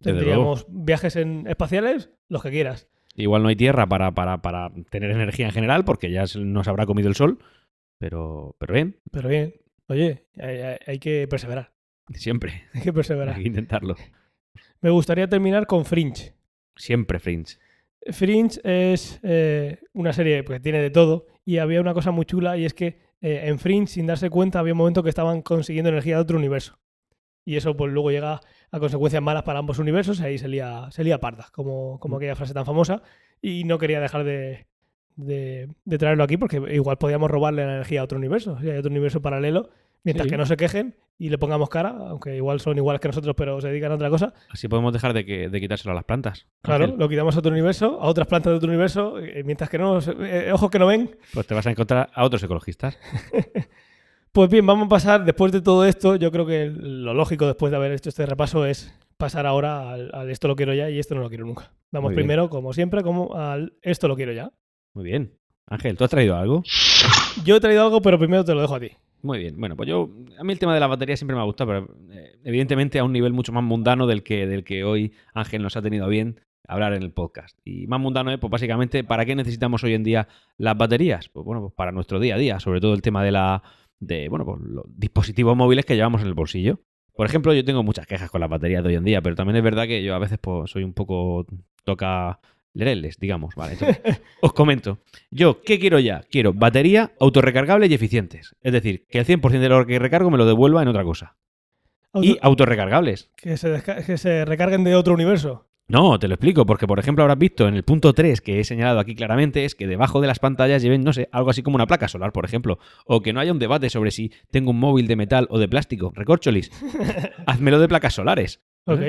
Desde Tendríamos viajes en espaciales, los que quieras. Igual no hay tierra para, para, para tener energía en general, porque ya nos habrá comido el sol, pero, pero bien, Pero bien, oye, hay, hay- hay que perseverar. siempre. Hay que perseverar. Hay que intentarlo. Me gustaría terminar con Fringe. Siempre, Fringe. Fringe es eh, una serie que tiene de todo y había una cosa muy chula y es que eh, en Fringe, sin darse cuenta, había un momento que estaban consiguiendo energía de otro universo. Y eso pues luego llega a consecuencias malas para ambos universos y ahí se lía, se lía parda, como, como aquella frase tan famosa. Y no quería dejar de, de- de traerlo aquí porque igual podíamos robarle la energía a otro universo. Si hay otro universo paralelo, mientras Sí. que no se quejen y le pongamos cara, aunque igual son iguales que nosotros pero se dedican a otra cosa, Así podemos dejar de, que, de quitárselo a las plantas. Claro, Ángel. lo quitamos a otro universo, a otras plantas de otro universo, eh, mientras que no, eh, ojos que no ven. Pues te vas a encontrar a otros ecologistas. Pues bien, vamos a pasar, después de todo esto, yo creo que lo lógico después de haber hecho este repaso es pasar ahora al, al esto lo quiero ya y esto no lo quiero nunca. Vamos primero, como siempre, como al esto lo quiero ya. Muy bien. Ángel, ¿tú has traído algo? Yo he traído algo, pero primero te lo dejo a ti. Muy bien. Bueno, pues yo. A mí el tema de la batería siempre me ha gustado, pero eh, evidentemente a un nivel mucho más mundano del que, del que hoy Ángel nos ha tenido bien hablar en el podcast. Y más mundano es, pues básicamente, ¿para qué necesitamos hoy en día las baterías? Pues bueno, pues para nuestro día a día, sobre todo el tema de la. de, bueno, pues los dispositivos móviles que llevamos en el bolsillo. Por ejemplo, yo tengo muchas quejas con las baterías de hoy en día, pero también es verdad que yo a veces pues, soy un poco toca lereles, digamos. Vale, entonces, os comento. Yo, ¿qué quiero ya? Quiero batería autorrecargables y eficientes. Es decir, que el 100% de lo que recargo me lo devuelva en otra cosa. Auto- Y autorrecargables. que, se desca- que se recarguen de otro universo. No, te lo explico, porque por ejemplo habrás visto en el punto 3 que he señalado aquí claramente es que debajo de las pantallas lleven, no sé, algo así como una placa solar, por ejemplo, o que no haya un debate sobre si tengo un móvil de metal o de plástico. Recorcholis, házmelo de placas solares. Ok.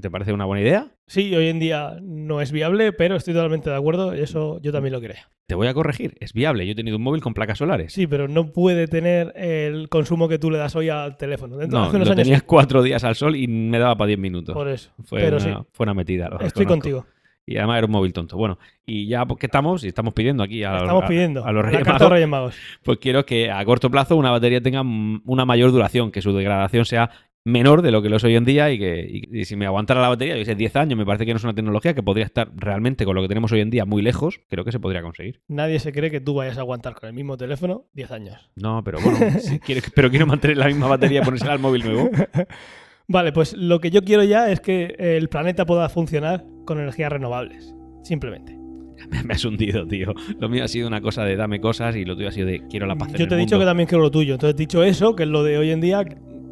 ¿Te parece una buena idea? Sí, hoy en día no es viable, pero estoy totalmente de acuerdo. Eso yo también lo creo. Te voy a corregir, es viable. Yo he tenido un móvil con placas solares. Sí, pero no puede tener el consumo que tú le das hoy al teléfono. Dentro No, hace unos lo años tenías cuatro días al sol y me daba para 10 minutos. por eso. Fue, pero una, sí, fue una metida. estoy reconozco. contigo. Y además era un móvil tonto. Bueno, y ya porque estamos, y estamos pidiendo aquí a, Estamos a- pidiendo a los la Reyes Magos, de Reyes Magos. pues quiero que a corto plazo una batería tenga una mayor duración, que su degradación sea menor de lo que lo es hoy en día y que y- y si me aguantara la batería, yo sé, 10 años, me parece que no es una tecnología que podría estar realmente con lo que tenemos hoy en día muy lejos, creo que se podría conseguir. Nadie se cree que tú vayas a aguantar con el mismo teléfono 10 años. No, pero bueno, si pero quiero mantener la misma batería y ponérsela al móvil nuevo. Vale, pues lo que yo quiero ya es que el planeta pueda funcionar con energías renovables. Simplemente. Me, has hundido, tío. Lo mío ha sido una cosa de dame cosas y lo tuyo ha sido de quiero la paz Yo te he dicho que también quiero lo tuyo. Entonces, dicho eso, que es lo de hoy en día,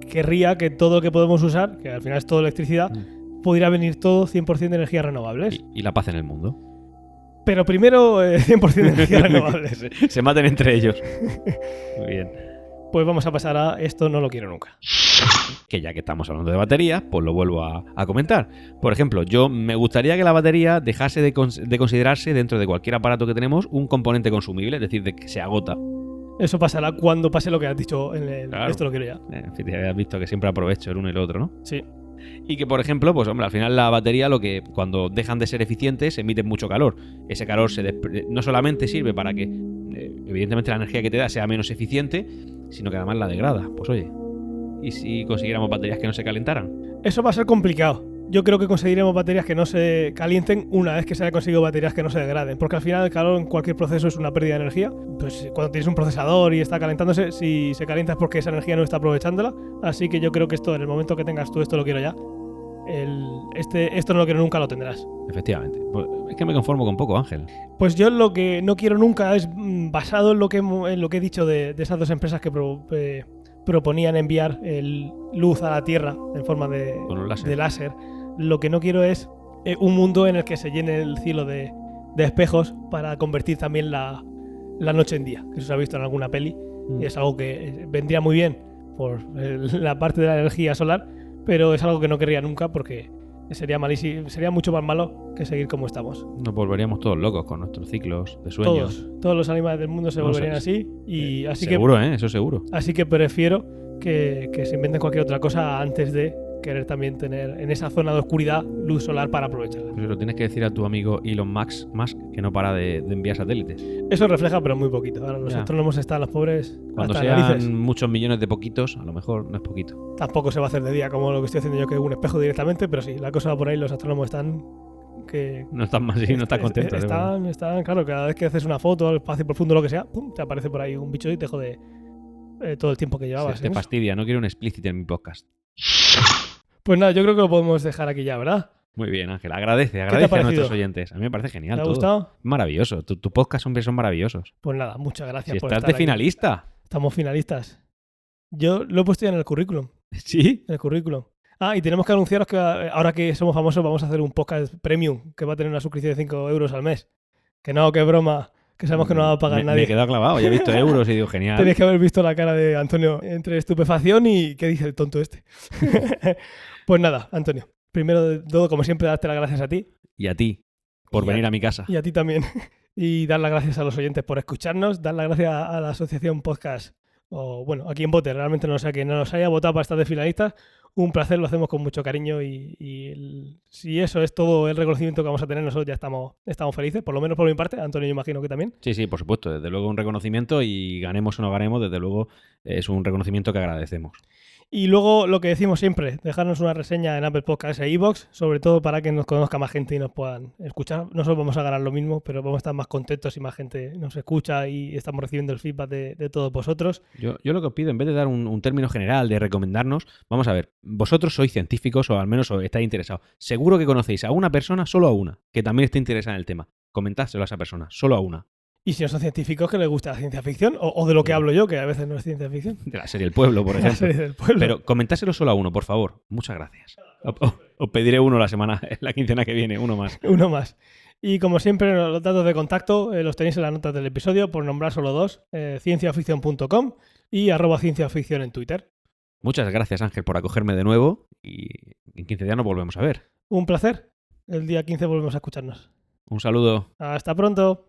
querría que todo lo que podemos usar, que al final es todo electricidad, pudiera venir todo 100% de energías renovables. Y, y la paz en el mundo. Pero primero eh, 100% de energías renovables. se, se maten entre ellos. Muy bien. Pues vamos a pasar a esto no lo quiero nunca. que ya que estamos hablando de baterías, pues lo vuelvo a, a comentar. Por ejemplo, yo me gustaría que la batería dejase de, cons- de considerarse dentro de cualquier aparato que tenemos un componente consumible, es decir, de que se agota. Eso pasará cuando pase lo que has dicho en el... Claro. Esto lo quiero ya. Eh, En fin, visto que siempre aprovecho el uno y el otro, ¿no? Sí. Y que, por ejemplo, pues hombre, al final la batería lo que cuando dejan de ser eficientes emiten mucho calor. Ese calor se despre- no solamente sirve para que, eh, evidentemente, la energía que te da sea menos eficiente, sino que además la degrada. Pues oye, ¿y si consiguiéramos baterías que no se calentaran? Eso va a ser complicado. Yo creo que conseguiremos baterías que no se calienten una vez que se haya conseguido baterías que no se degraden. Porque al final el calor en cualquier proceso es una pérdida de energía. Pues cuando tienes un procesador y está calentándose, si se calienta es porque esa energía no está aprovechándola. Así que yo creo que esto, en el momento que tengas tú esto lo quiero ya. El, este, esto no lo quiero nunca, lo tendrás. Efectivamente. Pues es que me conformo con poco, Ángel. Pues yo lo que no quiero nunca es mm, basado en lo que, en lo que he dicho de, de esas dos empresas que pro- eh, proponían enviar el luz a la Tierra en forma de, Con un láser. de láser. Lo que no quiero es eh, un mundo en el que se llene el cielo de, de espejos para convertir también la, la noche en día. Que eso se ha visto en alguna peli y es algo que eh, vendría muy bien por el- la parte de la energía solar, pero es algo que no querría nunca porque sería malísimo, sería mucho más malo que seguir como estamos. Nos volveríamos todos locos con nuestros ciclos de sueños. Todos, todos los animales del mundo se No volverían así y así que seguro, ¿eh? Eso seguro. así que prefiero que, que se inventen cualquier otra cosa antes de querer también tener en esa zona de oscuridad luz solar para aprovecharla. Pero lo tienes que decir a tu amigo Elon Musk, Musk que no para de, de enviar satélites. Eso refleja, pero muy poquito. Ahora los Ya. astrónomos están los pobres Cuando hasta las narices. sean muchos millones de poquitos, a lo mejor no es poquito. Tampoco se va a hacer de día como lo que estoy haciendo yo, que es un espejo directamente, pero sí, la cosa va por ahí, los astrónomos están que No estás más así, no estás est- contento. de verdad. Están, están, claro, cada vez que haces una foto al espacio profundo, lo que sea, pum, te aparece por ahí un bicho y te jode eh, todo el tiempo que llevabas. Se te eso. fastidia, no quiero un explícito en mi podcast. Pues nada, yo creo que lo podemos dejar aquí ya, ¿verdad? Muy bien, Ángel. Agradece, agradece a nuestros oyentes. A mí me parece genial. ¿Te ha todo. gustado? Maravilloso. Tu, tu podcast siempre son maravillosos. Pues nada, muchas gracias Si por estás estar de aquí. finalista. Estamos finalistas. Yo lo he puesto ya en el currículum. ¿Sí? En el currículum. Ah, y tenemos que anunciaros que eh, ahora que somos famosos vamos a hacer un podcast premium que va a tener una suscripción de 5 euros al mes. Que no, que broma. Que sabemos que no va a pagar me, nadie. Me he quedado clavado. Ya he visto euros y digo, genial. Tenéis que haber visto la cara de Antonio entre estupefacción y qué dice el tonto este. pues nada, Antonio. Primero de todo, como siempre, darte las gracias a ti Y a ti, por Y a- venir a mi casa. y a ti también. Y dar las gracias a los oyentes por escucharnos, dar las gracias a la asociación podcast, o bueno, aquí en Bote, realmente no sé, que no nos haya votado para estar de finalistas, un placer, lo hacemos con mucho cariño y, y el- si eso es todo el reconocimiento que vamos a tener nosotros, ya estamos, estamos felices, por lo menos por mi parte, Antonio yo imagino que también. Sí, sí, por supuesto. Desde luego un reconocimiento y ganemos o no ganemos, desde luego es un reconocimiento que agradecemos. Y luego lo que decimos siempre, dejarnos una reseña en Apple Podcasts e iVoox, sobre todo para que nos conozca más gente y nos puedan escuchar. Nosotros vamos a ganar lo mismo, pero vamos a estar más contentos y más gente nos escucha y estamos recibiendo el feedback de, todos vosotros. Yo, yo lo que os pido, en vez de dar un, término general de recomendarnos, vamos a ver, vosotros sois científicos o al menos os estáis interesados. Seguro que conocéis a una persona, solo a una, que también esté interesada en el tema. Comentádselo a esa persona, solo a una. Y si no son científicos que les gusta la ciencia ficción, o, o de lo que hablo yo, que a veces no es ciencia ficción. De la serie El Pueblo, por La ejemplo. serie del pueblo. Pero comentáselo solo a uno, por favor. Muchas gracias. Os pediré uno la semana, la quincena que viene, uno más. Uno más. Y como siempre, los datos de contacto eh, los tenéis en las notas del episodio, por nombrar solo dos, eh, cienciaficción.com y arroba cienciaficción en Twitter. Muchas gracias, Ángel, por acogerme de nuevo y en 15 días nos volvemos a ver. Un placer. El día 15 volvemos a escucharnos. Un saludo. Hasta pronto.